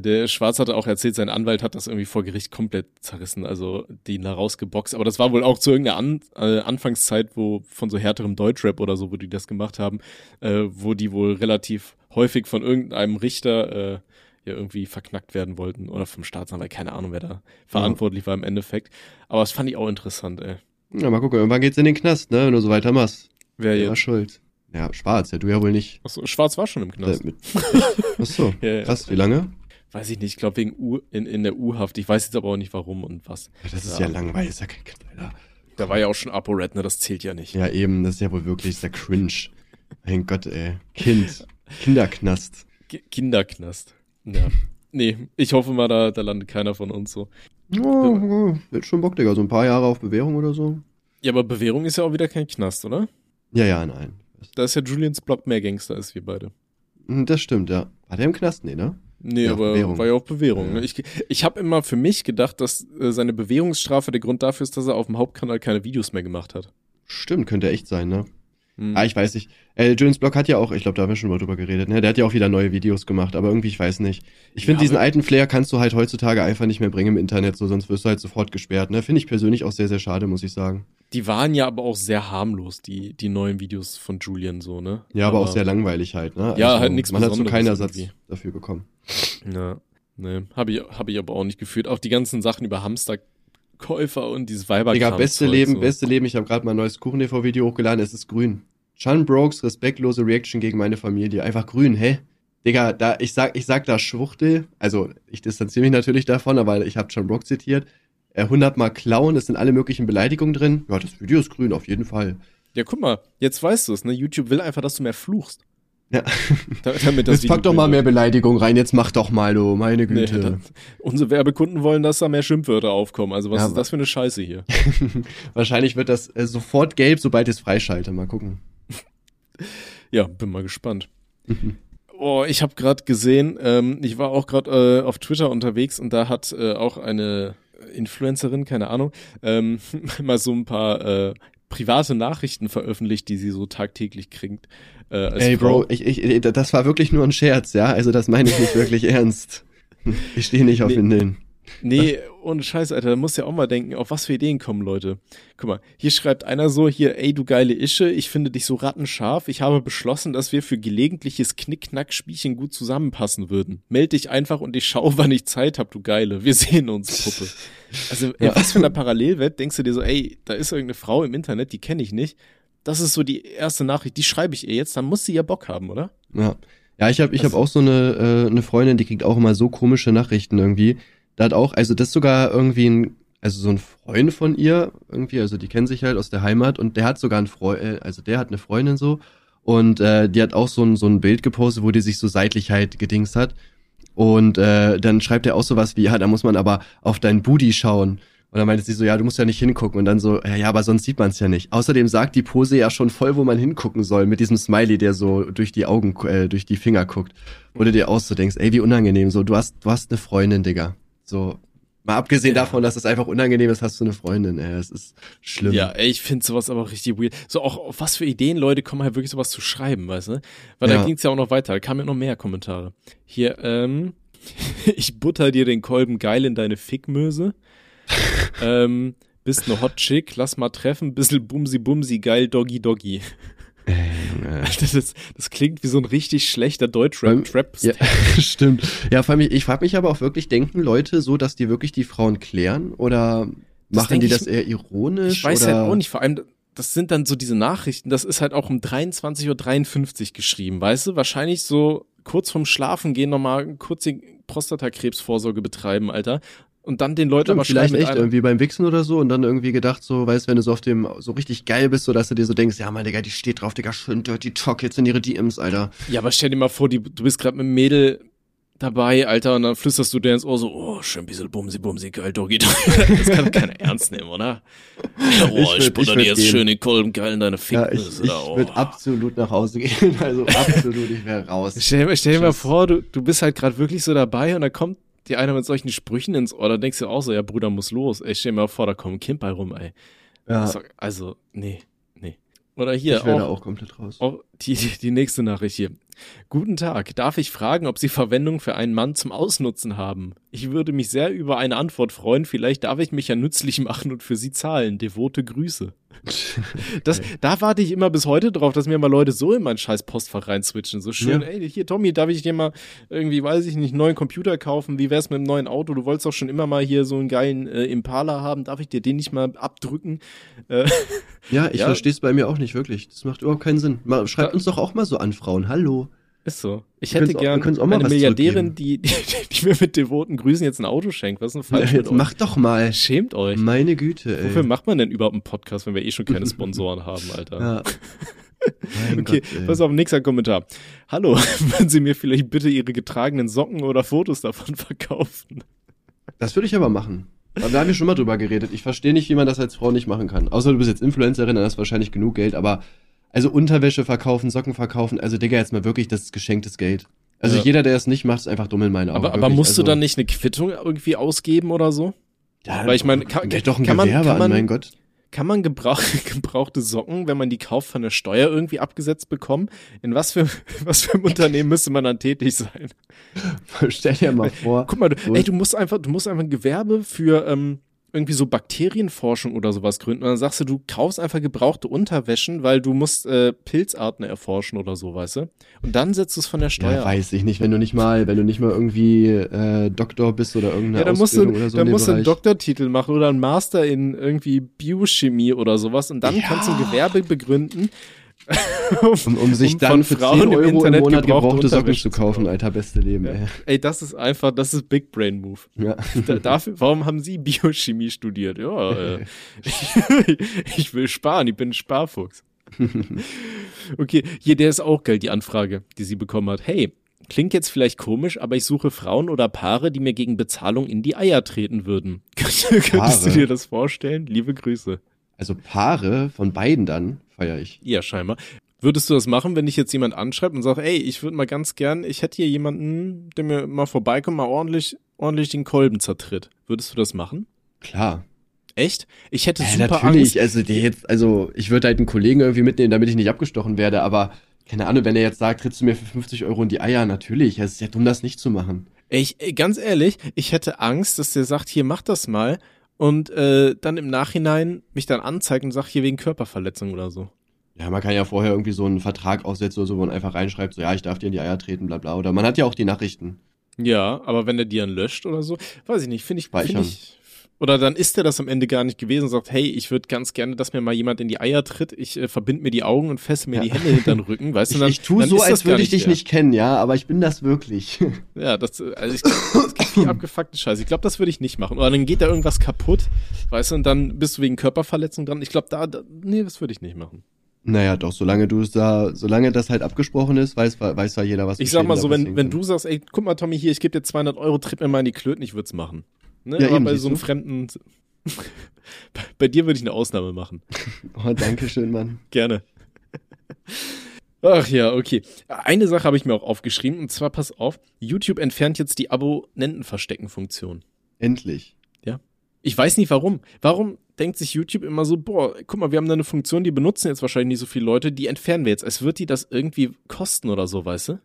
der Schwarz hatte auch erzählt, sein Anwalt hat das irgendwie vor Gericht komplett zerrissen, also den da rausgeboxt. Aber das war wohl auch zu irgendeiner An äh, Anfangszeit, wo von so härterem Deutschrap oder so, wo die das gemacht haben, äh, wo die wohl relativ häufig von irgendeinem Richter äh, ja irgendwie verknackt werden wollten oder vom Staatsanwalt, keine Ahnung, wer da verantwortlich ja. war im Endeffekt. Aber das fand ich auch interessant, ey. Ja, mal gucken, irgendwann geht's in den Knast, ne, wenn du so weiter machst. Wer jetzt? War schuld. Ja, Schwarz, ja, du ja wohl nicht. Achso, Schwarz war schon im Knast. Äh, Achso, ja, krass, wie lange? Weiß ich nicht, ich glaube wegen U in, in der U-Haft. Ich weiß jetzt aber auch nicht warum und was. Ja, das ist ja, ja langweilig, ist ja kein Alter. Da war ja auch schon ApoRed, ne, das zählt ja nicht. Ja, eben, das ist ja wohl wirklich sehr cringe. Mein Gott, ey. Kind. Kinderknast. Kinderknast. Ja. nee, ich hoffe mal, da, da landet keiner von uns so. Oh, oh, wird schon Bock, Digga. So ein paar Jahre auf Bewährung oder so. Ja, aber Bewährung ist ja auch wieder kein Knast, oder? Ja, ja, nein. Da ist ja Julians Block mehr Gangster als wir beide. Hm, das stimmt, ja. War der im Knast? Nee, ne? Nee, ja, aber Bewährung. war ja auch Bewährung. Ja. Ne? Ich, ich habe immer für mich gedacht, dass äh, seine Bewährungsstrafe der Grund dafür ist, dass er auf dem Hauptkanal keine Videos mehr gemacht hat. Stimmt, könnte echt sein, ne? Hm. Ah, ich weiß nicht. Äh, Julians Blog hat ja auch, ich glaube, da haben wir schon mal drüber geredet, ne? Der hat ja auch wieder neue Videos gemacht, aber irgendwie, ich weiß nicht. Ich finde, ja, diesen alten Flair kannst du halt heutzutage einfach nicht mehr bringen im Internet, so, sonst wirst du halt sofort gesperrt, ne? Finde ich persönlich auch sehr, sehr schade, muss ich sagen. Die waren ja aber auch sehr harmlos, die, die neuen Videos von Julian, so, ne? Ja, aber, aber auch sehr langweilig halt, ne? Ja, also, halt nichts Man hat so keinen Ersatz irgendwie. dafür bekommen. Ja, ne, habe ich, hab ich aber auch nicht gefühlt. Auch die ganzen Sachen über Hamster Käufer und dieses Weiberkram. Digga, beste Leben, so. beste Leben. Ich habe gerade mal ein neues Kuchen-TV-Video hochgeladen. Es ist grün. Sean Brooks, respektlose Reaction gegen meine Familie. Einfach grün, hä? Digga, da, ich sag, ich sag da Schwuchtel. Also, ich distanziere mich natürlich davon, aber ich habe Sean Brooks zitiert. Er 100 mal klauen, es sind alle möglichen Beleidigungen drin. Ja, das Video ist grün, auf jeden Fall. Ja, guck mal, jetzt weißt du es, ne? YouTube will einfach, dass du mehr fluchst. Ja. Damit das jetzt pack doch mal mehr Beleidigung rein, jetzt mach doch mal, du, meine Güte. Nee, das, unsere Werbekunden wollen, dass da mehr Schimpfwörter aufkommen. Also was ja, ist das für eine Scheiße hier? Wahrscheinlich wird das äh, sofort gelb, sobald ich es freischalte. Mal gucken. ja, bin mal gespannt. oh, ich habe gerade gesehen, ähm, ich war auch gerade äh, auf Twitter unterwegs und da hat äh, auch eine Influencerin, keine Ahnung, ähm, mal so ein paar äh, private Nachrichten veröffentlicht, die sie so tagtäglich kriegt. Äh, Ey, Frau. Bro, ich, ich, das war wirklich nur ein Scherz, ja? Also das meine ich nicht wirklich ernst. Ich stehe nicht auf nee, Windeln. Nee, ohne Scheiß, Alter, da musst ja auch mal denken, auf was für Ideen kommen Leute. Guck mal, hier schreibt einer so, hier, ey, du geile Ische, ich finde dich so rattenscharf, ich habe beschlossen, dass wir für gelegentliches Knick-Knack-Spielchen gut zusammenpassen würden. Meld dich einfach und ich schau, wann ich Zeit hab, du Geile. Wir sehen uns, Puppe. Also, ja. was für eine Parallelwelt denkst du dir so, ey, da ist irgendeine Frau im Internet, die kenne ich nicht. Das ist so die erste Nachricht, die schreibe ich ihr jetzt, dann muss sie ja Bock haben, oder? Ja. Ja, ich habe ich also, hab auch so eine, äh, eine Freundin, die kriegt auch immer so komische Nachrichten irgendwie da hat auch, also das ist sogar irgendwie ein, also so ein Freund von ihr irgendwie, also die kennen sich halt aus der Heimat und der hat sogar ein Freund, äh, also der hat eine Freundin so und äh, die hat auch so ein, so ein Bild gepostet, wo die sich so seitlich halt gedingst hat und äh, dann schreibt er auch sowas wie, ja, da muss man aber auf dein Booty schauen. Und dann meinte sie so, ja, du musst ja nicht hingucken. Und dann so, ja, ja aber sonst sieht man es ja nicht. Außerdem sagt die Pose ja schon voll, wo man hingucken soll, mit diesem Smiley, der so durch die Augen, äh, durch die Finger guckt. Wo du dir auch so denkst, ey, wie unangenehm. So, du hast, du hast eine Freundin, Digga. So, mal abgesehen ja. davon, dass es einfach unangenehm ist, hast du eine Freundin, ey, es ist schlimm. Ja, ey, ich finde sowas aber richtig weird. So auch auf was für Ideen Leute kommen halt wirklich sowas zu schreiben, weißt du? Weil ja. da ging's ja auch noch weiter, da kamen ja noch mehr Kommentare. Hier, ähm, ich butter dir den Kolben geil in deine Fickmöse. ähm, bist ne Hot Chick, lass mal treffen, bissel bumsi bumsi geil doggy doggy. Das, das, klingt wie so ein richtig schlechter Deutschrap-Trap. Ja, stimmt. Ja, vor allem, ich frage mich aber auch wirklich, denken Leute so, dass die wirklich die Frauen klären oder das machen die das eher ironisch? Ich weiß oder? halt auch nicht, vor allem, das sind dann so diese Nachrichten, das ist halt auch um 23.53 Uhr geschrieben, weißt du? Wahrscheinlich so kurz vorm Schlafen gehen nochmal kurz die Prostatakrebsvorsorge betreiben, Alter und dann den Leuten Stimmt, aber vielleicht echt irgendwie beim Wichsen oder so und dann irgendwie gedacht so, weißt, wenn du so auf dem so richtig geil bist, so dass du dir so denkst, ja, mein Digga, die steht drauf, Digga, schön Dirty Talk jetzt in ihre DMs, Alter. Ja, aber stell dir mal vor, die, du bist gerade mit einem Mädel dabei, Alter, und dann flüsterst du dir ins Ohr so, oh, schön ein bisschen bumsi bumsi, geil, Doggy, Das kann keiner ernst nehmen, oder? oh, ich, ich sputter dir jetzt gehen. schön den Kolben geil in deine Finger. Ja, ich, ich oh. würde absolut nach Hause gehen, also absolut, ich wäre raus. Stell, stell dir mal vor, du, du bist halt gerade wirklich so dabei und da kommt die einer mit solchen Sprüchen ins Ohr, da denkst du auch so, ja, Bruder muss los. Ey, stell mir vor, da kommt ein Kind bei rum, ey. Ja. Also, nee, nee. Oder hier. Ich werde auch, auch komplett raus. Auch die, die nächste Nachricht hier. Guten Tag. Darf ich fragen, ob Sie Verwendung für einen Mann zum Ausnutzen haben? Ich würde mich sehr über eine Antwort freuen. Vielleicht darf ich mich ja nützlich machen und für Sie zahlen. Devote Grüße. Das, da warte ich immer bis heute drauf, dass mir mal Leute so in mein scheiß Postfach reinswitchen. So schön, ja. ey, hier, Tommy, darf ich dir mal irgendwie, weiß ich nicht, einen neuen Computer kaufen? Wie wär's mit einem neuen Auto? Du wolltest doch schon immer mal hier so einen geilen äh, Impala haben. Darf ich dir den nicht mal abdrücken? Äh, ja, ich ja. verstehe es bei mir auch nicht wirklich. Das macht überhaupt keinen Sinn. Mal, schreibt da, uns doch auch mal so an, Frauen. Hallo. Ist so. Ich hätte gern auch, eine Milliardärin, die, die, die, mir mit devoten Grüßen jetzt ein Auto schenkt. Was ist denn falsch ja, jetzt Macht doch mal. Schämt euch. Meine Güte, ey. Wofür macht man denn überhaupt einen Podcast, wenn wir eh schon keine Sponsoren haben, Alter? Ja. Mein okay, Gott, pass auf, nächster Kommentar. Hallo, würden Sie mir vielleicht bitte Ihre getragenen Socken oder Fotos davon verkaufen? Das würde ich aber machen. Da haben wir schon mal drüber geredet. Ich verstehe nicht, wie man das als Frau nicht machen kann. Außer du bist jetzt Influencerin, dann hast du wahrscheinlich genug Geld, aber also Unterwäsche verkaufen, Socken verkaufen, also Digga, jetzt mal wirklich, das ist geschenktes Geld. Also ja. jeder, der es nicht macht, ist einfach dumm in meinen Augen. Aber, aber musst also, du dann nicht eine Quittung irgendwie ausgeben oder so? Ja, Weil ich meine, kann, doch ein kann man, kann man, an, mein Gott. Kann man gebrauch, gebrauchte Socken, wenn man die kauft, von der Steuer irgendwie abgesetzt bekommen? In was für, was für einem Unternehmen müsste man dann tätig sein? Stell dir mal vor. Guck mal, du, ey, du musst einfach, du musst einfach ein Gewerbe für, ähm, irgendwie so Bakterienforschung oder sowas gründen und dann sagst du, du kaufst einfach gebrauchte Unterwäschen, weil du musst äh, Pilzarten erforschen oder so, weißt du? Und dann setzt du es von der Steuer. Ja, weiß ich nicht, wenn du nicht mal, wenn du nicht mal irgendwie äh, Doktor bist oder irgendeine ja, dann Ausbildung musst du, oder so dann musst du einen Doktortitel machen oder einen Master in irgendwie Biochemie oder sowas und dann ja. kannst du ein Gewerbe begründen, um, um sich um dann für Frauen 10 Euro im, Internet im Monat gebrauchte, Socken zu kaufen, Alter, beste Leben, ja. ey. Ey, das ist einfach, das ist Big Brain Move. Ja. Da, dafür, warum haben Sie Biochemie studiert? Ja, äh, ich, ich will sparen, ich bin ein Sparfuchs. okay, hier, der ist auch geil, die Anfrage, die sie bekommen hat. Hey, klingt jetzt vielleicht komisch, aber ich suche Frauen oder Paare, die mir gegen Bezahlung in die Eier treten würden. Könntest du dir das vorstellen? Liebe Grüße. Also Paare von beiden dann feiere ich. Ja, scheinbar. Würdest du das machen, wenn dich jetzt jemand anschreibt und sagt, ey, ich würde mal ganz gern, ich hätte hier jemanden, der mir mal vorbeikommt, mal ordentlich, ordentlich den Kolben zertritt. Würdest du das machen? Klar. Echt? Ich hätte ja, super natürlich. Angst. Also, die jetzt, also ich würde halt einen Kollegen irgendwie mitnehmen, damit ich nicht abgestochen werde, aber keine Ahnung, wenn er jetzt sagt, trittst du mir für 50 Euro in die Eier, natürlich. Es ist ja dumm, das nicht zu machen. Ich, ganz ehrlich, ich hätte Angst, dass der sagt, hier, mach das mal und äh, dann im Nachhinein mich dann anzeigt und sagt, hier wegen Körperverletzung oder so. Ja, man kann ja vorher irgendwie so einen Vertrag aussetzen oder so, wo man einfach reinschreibt, so ja, ich darf dir in die Eier treten, bla bla. Oder man hat ja auch die Nachrichten. Ja, aber wenn er die dann löscht oder so, weiß ich nicht, finde ich, find ich. Oder dann ist er das am Ende gar nicht gewesen und sagt, hey, ich würde ganz gerne, dass mir mal jemand in die Eier tritt. Ich äh, verbinde mir die Augen und fesse mir ja. die Hände hinter den Rücken, weißt du? Dann, ich, ich tue so, als würde ich dich der. nicht kennen, ja, aber ich bin das wirklich. Ja, das, also ich, es gibt viel abgefuckte Scheiße. Ich glaube, das würde ich nicht machen. Oder dann geht da irgendwas kaputt, weißt du, und dann bist du wegen Körperverletzung dran. Ich glaube, da, da, nee, das würde ich nicht machen. Naja, doch, solange du es da, solange das halt abgesprochen ist, weiß, weiß ja jeder, was Ich sag mal so, wenn, wenn du sagst, ey, guck mal, Tommy, hier, ich gebe dir 200 Euro, tritt mir mal in die Klöten, ich würde es machen. Ne? Ja, Aber eben, bei so einem du? fremden, bei dir würde ich eine Ausnahme machen. Oh, danke schön, Mann. Gerne. Ach ja, okay. Eine Sache habe ich mir auch aufgeschrieben, und zwar, pass auf, YouTube entfernt jetzt die Abonnentenverstecken-Funktion. Endlich. Ja. Ich weiß nicht warum. Warum denkt sich YouTube immer so, boah, guck mal, wir haben da eine Funktion, die benutzen jetzt wahrscheinlich nicht so viele Leute, die entfernen wir jetzt. Es wird die das irgendwie kosten oder so, weißt du?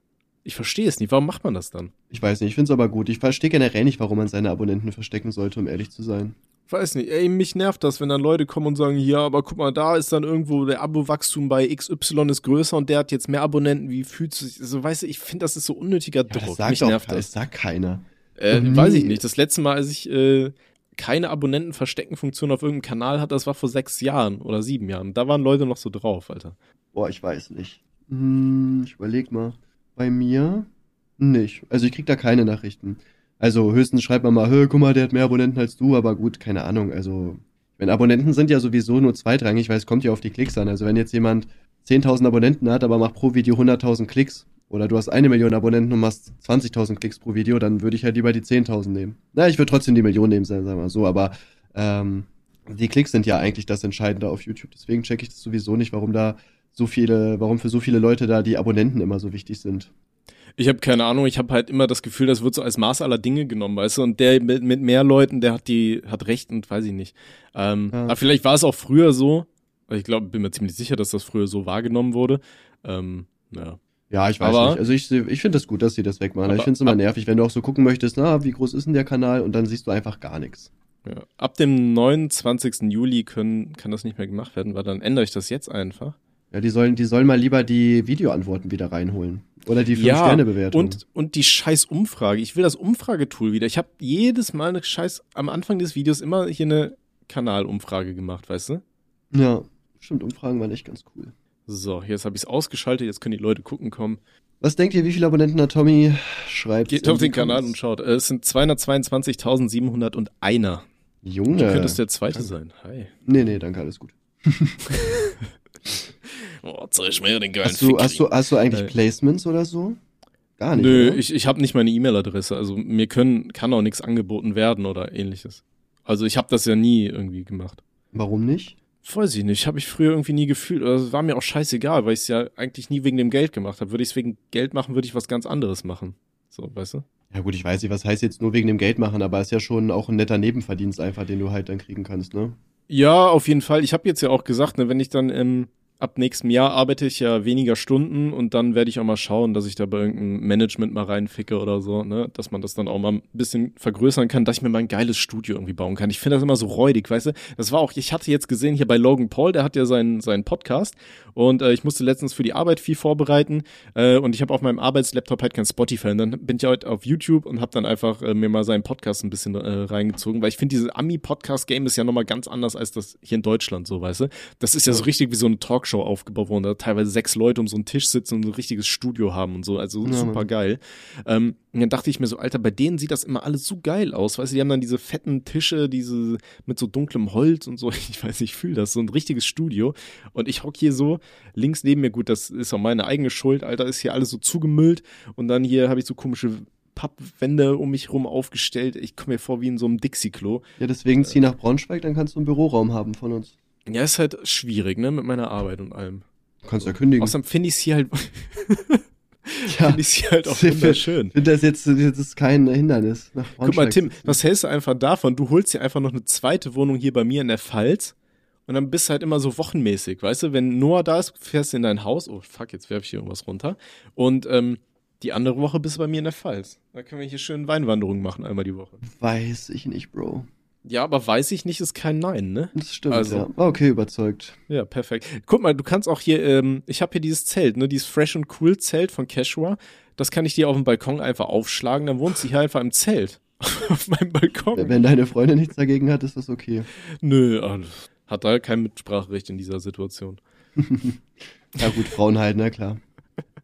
Ich verstehe es nicht. Warum macht man das dann? Ich weiß nicht, ich finde es aber gut. Ich verstehe generell nicht, warum man seine Abonnenten verstecken sollte, um ehrlich zu sein. Weiß nicht, ey, mich nervt das, wenn dann Leute kommen und sagen, ja, aber guck mal, da ist dann irgendwo der Abowachstum bei XY ist größer und der hat jetzt mehr Abonnenten, wie fühlt sich, so, also, weißt du, ich finde, das ist so unnötiger Druck. Ja, das sagt mich auch, nervt das. das sagt keiner. Äh, weiß ich nicht. Das letzte Mal, als ich äh, keine Abonnenten-Verstecken-Funktion auf irgendeinem Kanal hatte, das war vor sechs Jahren oder sieben Jahren. Da waren Leute noch so drauf, Alter. Boah, ich weiß nicht. Hm, ich überleg mal. Bei mir nicht. Also ich krieg da keine Nachrichten. Also höchstens schreibt man mal, guck mal, der hat mehr Abonnenten als du, aber gut, keine Ahnung. Also, wenn Abonnenten sind ja sowieso nur zweitrangig, weil es kommt ja auf die Klicks an. Also wenn jetzt jemand 10.000 Abonnenten hat, aber macht pro Video 100.000 Klicks, oder du hast eine Million Abonnenten und machst 20.000 Klicks pro Video, dann würde ich halt lieber die 10.000 nehmen. Na, ich würde trotzdem die Million nehmen, sagen wir mal so, aber ähm, die Klicks sind ja eigentlich das Entscheidende auf YouTube. Deswegen checke ich das sowieso nicht, warum da so viele, warum für so viele Leute da die Abonnenten immer so wichtig sind. Ich habe keine Ahnung, ich habe halt immer das Gefühl, das wird so als Maß aller Dinge genommen, weißt du, und der mit, mit mehr Leuten, der hat die, hat recht und weiß ich nicht. Ähm, ja. Aber vielleicht war es auch früher so, ich glaube, bin mir ziemlich sicher, dass das früher so wahrgenommen wurde. Ähm, ja. Ja, ich weiß aber, nicht. Also ich, ich finde das gut, dass sie das wegmachen. Aber, ich finde es immer nervig, wenn du auch so gucken möchtest, na, wie groß ist denn der Kanal und dann siehst du einfach gar nichts. Ja. Ab dem 29. Juli können, kann das nicht mehr gemacht werden, weil dann ändere ich das jetzt einfach. Ja, die sollen, die sollen mal lieber die Videoantworten wieder reinholen. Oder die 5-Sterne-Bewertung. und, und die scheiß Umfrage. Ich will das Umfragetool wieder. Ich habe jedes Mal eine scheiß, am Anfang des Videos immer hier eine Kanalumfrage gemacht, weißt du? Ja, stimmt, Umfragen waren echt ganz cool. So, jetzt habe ich es ausgeschaltet, jetzt können die Leute gucken kommen. Was denkt ihr, wie viele Abonnenten hat Tommy? Schreibt. Geht auf den Kanal und schaut. Äh, es sind 222.701. Junge. Du könntest der Zweite sein. Hi. Nee, nee, danke, alles gut. oh, zeig ich mir den geilen hast du, hast du, hast du eigentlich äh, Placements oder so? Gar nicht. Nö, oder? ich, ich habe nicht meine E-Mail-Adresse. Also mir können, kann auch nichts angeboten werden oder ähnliches. Also ich habe das ja nie irgendwie gemacht. Warum nicht? Weiß ich nicht, habe ich früher irgendwie nie gefühlt. Es war mir auch scheißegal, weil ich es ja eigentlich nie wegen dem Geld gemacht habe. Würde ich es wegen Geld machen, würde ich was ganz anderes machen. So, weißt du? Ja gut, ich weiß nicht, was heißt jetzt nur wegen dem Geld machen, aber es ist ja schon auch ein netter Nebenverdienst einfach, den du halt dann kriegen kannst, ne? Ja, auf jeden Fall. Ich habe jetzt ja auch gesagt, ne, wenn ich dann ähm, ab nächstem Jahr arbeite ich ja weniger Stunden und dann werde ich auch mal schauen, dass ich da bei irgendeinem Management mal reinficke oder so, ne, dass man das dann auch mal ein bisschen vergrößern kann, dass ich mir mal ein geiles Studio irgendwie bauen kann. Ich finde das immer so räudig, weißt du? Das war auch, ich hatte jetzt gesehen hier bei Logan Paul, der hat ja seinen, seinen Podcast und äh, ich musste letztens für die Arbeit viel vorbereiten äh, und ich habe auf meinem Arbeitslaptop halt kein Spotify und dann bin ich heute halt auf YouTube und habe dann einfach äh, mir mal seinen Podcast ein bisschen äh, reingezogen, weil ich finde, diese Ami-Podcast-Game ist ja nochmal ganz anders als das hier in Deutschland, so, weißt du? Das ist ja so richtig wie so eine Talk Talkshow aufgebaut, wo da teilweise sechs Leute um so einen Tisch sitzen und ein richtiges Studio haben und so. Also ja, super geil. Ähm, und dann dachte ich mir so, Alter, bei denen sieht das immer alles so geil aus. Weißt du, die haben dann diese fetten Tische, diese mit so dunklem Holz und so. Ich weiß nicht, ich fühle das. So ein richtiges Studio. Und ich hock hier so links neben mir. Gut, das ist auch meine eigene Schuld. Alter, ist hier alles so zugemüllt. Und dann hier habe ich so komische Pappwände um mich rum aufgestellt. Ich komme mir vor wie in so einem Dixie-Klo. Ja, deswegen zieh nach Braunschweig, dann kannst du einen Büroraum haben von uns. Ja, ist halt schwierig, ne, mit meiner Arbeit und allem. Du kannst ja kündigen. Außerdem finde ich es hier halt. ja, finde ich hier halt auch wunderschön. Ich finde das jetzt, das ist kein Hindernis. Guck mal, Tim, was hältst du einfach davon? Du holst dir einfach noch eine zweite Wohnung hier bei mir in der Pfalz und dann bist du halt immer so wochenmäßig, weißt du? Wenn Noah da ist, fährst du in dein Haus. Oh, fuck, jetzt werfe ich hier irgendwas runter. Und ähm, die andere Woche bist du bei mir in der Pfalz. Da können wir hier schön Weinwanderungen machen, einmal die Woche. Weiß ich nicht, Bro. Ja, aber weiß ich nicht, ist kein Nein, ne? Das stimmt, also, ja. Okay, überzeugt. Ja, perfekt. Guck mal, du kannst auch hier, ähm, ich habe hier dieses Zelt, ne, dieses Fresh and Cool Zelt von Cashua. Das kann ich dir auf dem Balkon einfach aufschlagen, dann wohnst du hier einfach im Zelt. auf meinem Balkon. Wenn deine Freundin nichts dagegen hat, ist das okay. Nö, ah, hat da kein Mitspracherecht in dieser Situation. ja gut, Frauen halt, ne, klar.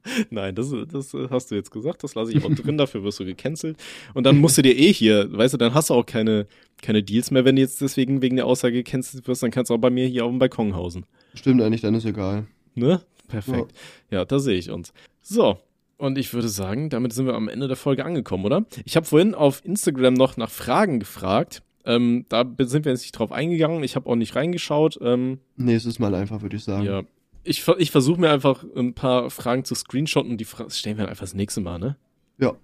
Nein, das, das hast du jetzt gesagt, das lasse ich auch drin, dafür wirst du gecancelt. Und dann musst du dir eh hier, weißt du, dann hast du auch keine, keine Deals mehr, wenn du jetzt deswegen wegen der Aussage gecancelt wirst, dann kannst du auch bei mir hier auf dem Balkon hausen. Stimmt eigentlich, dann ist egal. Ne? Perfekt. Ja, ja da sehe ich uns. So, und ich würde sagen, damit sind wir am Ende der Folge angekommen, oder? Ich habe vorhin auf Instagram noch nach Fragen gefragt. Ähm, da sind wir jetzt nicht drauf eingegangen. Ich habe auch nicht reingeschaut. Ähm, Nächstes Mal einfach, würde ich sagen. Ja, ich, ich versuche mir einfach ein paar Fragen zu screenshotten und die Fra stellen wir einfach das nächste Mal, ne? Ja.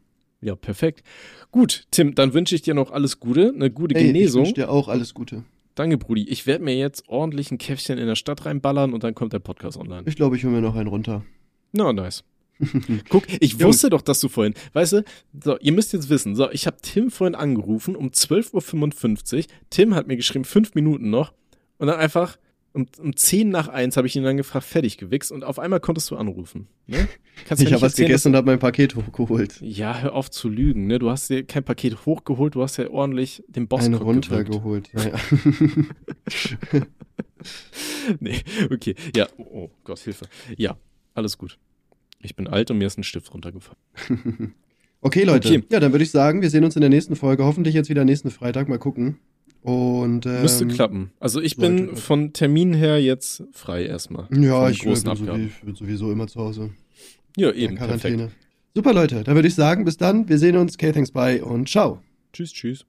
Ja, perfekt. Gut, Tim, dann wünsche ich dir noch alles Gute, eine gute Ey, Genesung. Ich wünsche dir auch alles Gute. Danke, Brudi. Ich werde mir jetzt ordentlich ein Käffchen in der Stadt reinballern und dann kommt der Podcast online. Ich glaube, ich hole mir noch einen runter. Na, no, nice. Guck, ich wusste doch, dass du vorhin, weißt du, so, ihr müsst jetzt wissen, so, ich habe Tim vorhin angerufen um 12.55 Uhr. Tim hat mir geschrieben, fünf Minuten noch. Und dann einfach, um, um 10 nach 1 habe ich ihn dann gefragt, fertig gewichst und auf einmal konntest du anrufen. Ne? Kannst ich habe was gegessen und habe mein Paket hochgeholt. Ja, hör auf zu lügen. Ne? Du hast dir kein Paket hochgeholt, du hast ja ordentlich den Boss Einen runtergeholt. Ja, ja. nee, okay. Ja, oh, oh Gott, Hilfe. Ja, alles gut. Ich bin alt und mir ist ein Stift runtergefallen. okay, Leute. Okay. Ja, dann würde ich sagen, wir sehen uns in der nächsten Folge. Hoffentlich jetzt wieder nächsten Freitag. Mal gucken. Und, ähm, Müsste klappen. Also ich bin sollte. von Termin her jetzt frei erstmal. Ja, ich bin sowieso immer zu Hause. Ja, eben. Quarantäne. Perfekt. Super, Leute. Dann würde ich sagen, bis dann. Wir sehen uns. Okay, thanks, bye und ciao. Tschüss, tschüss.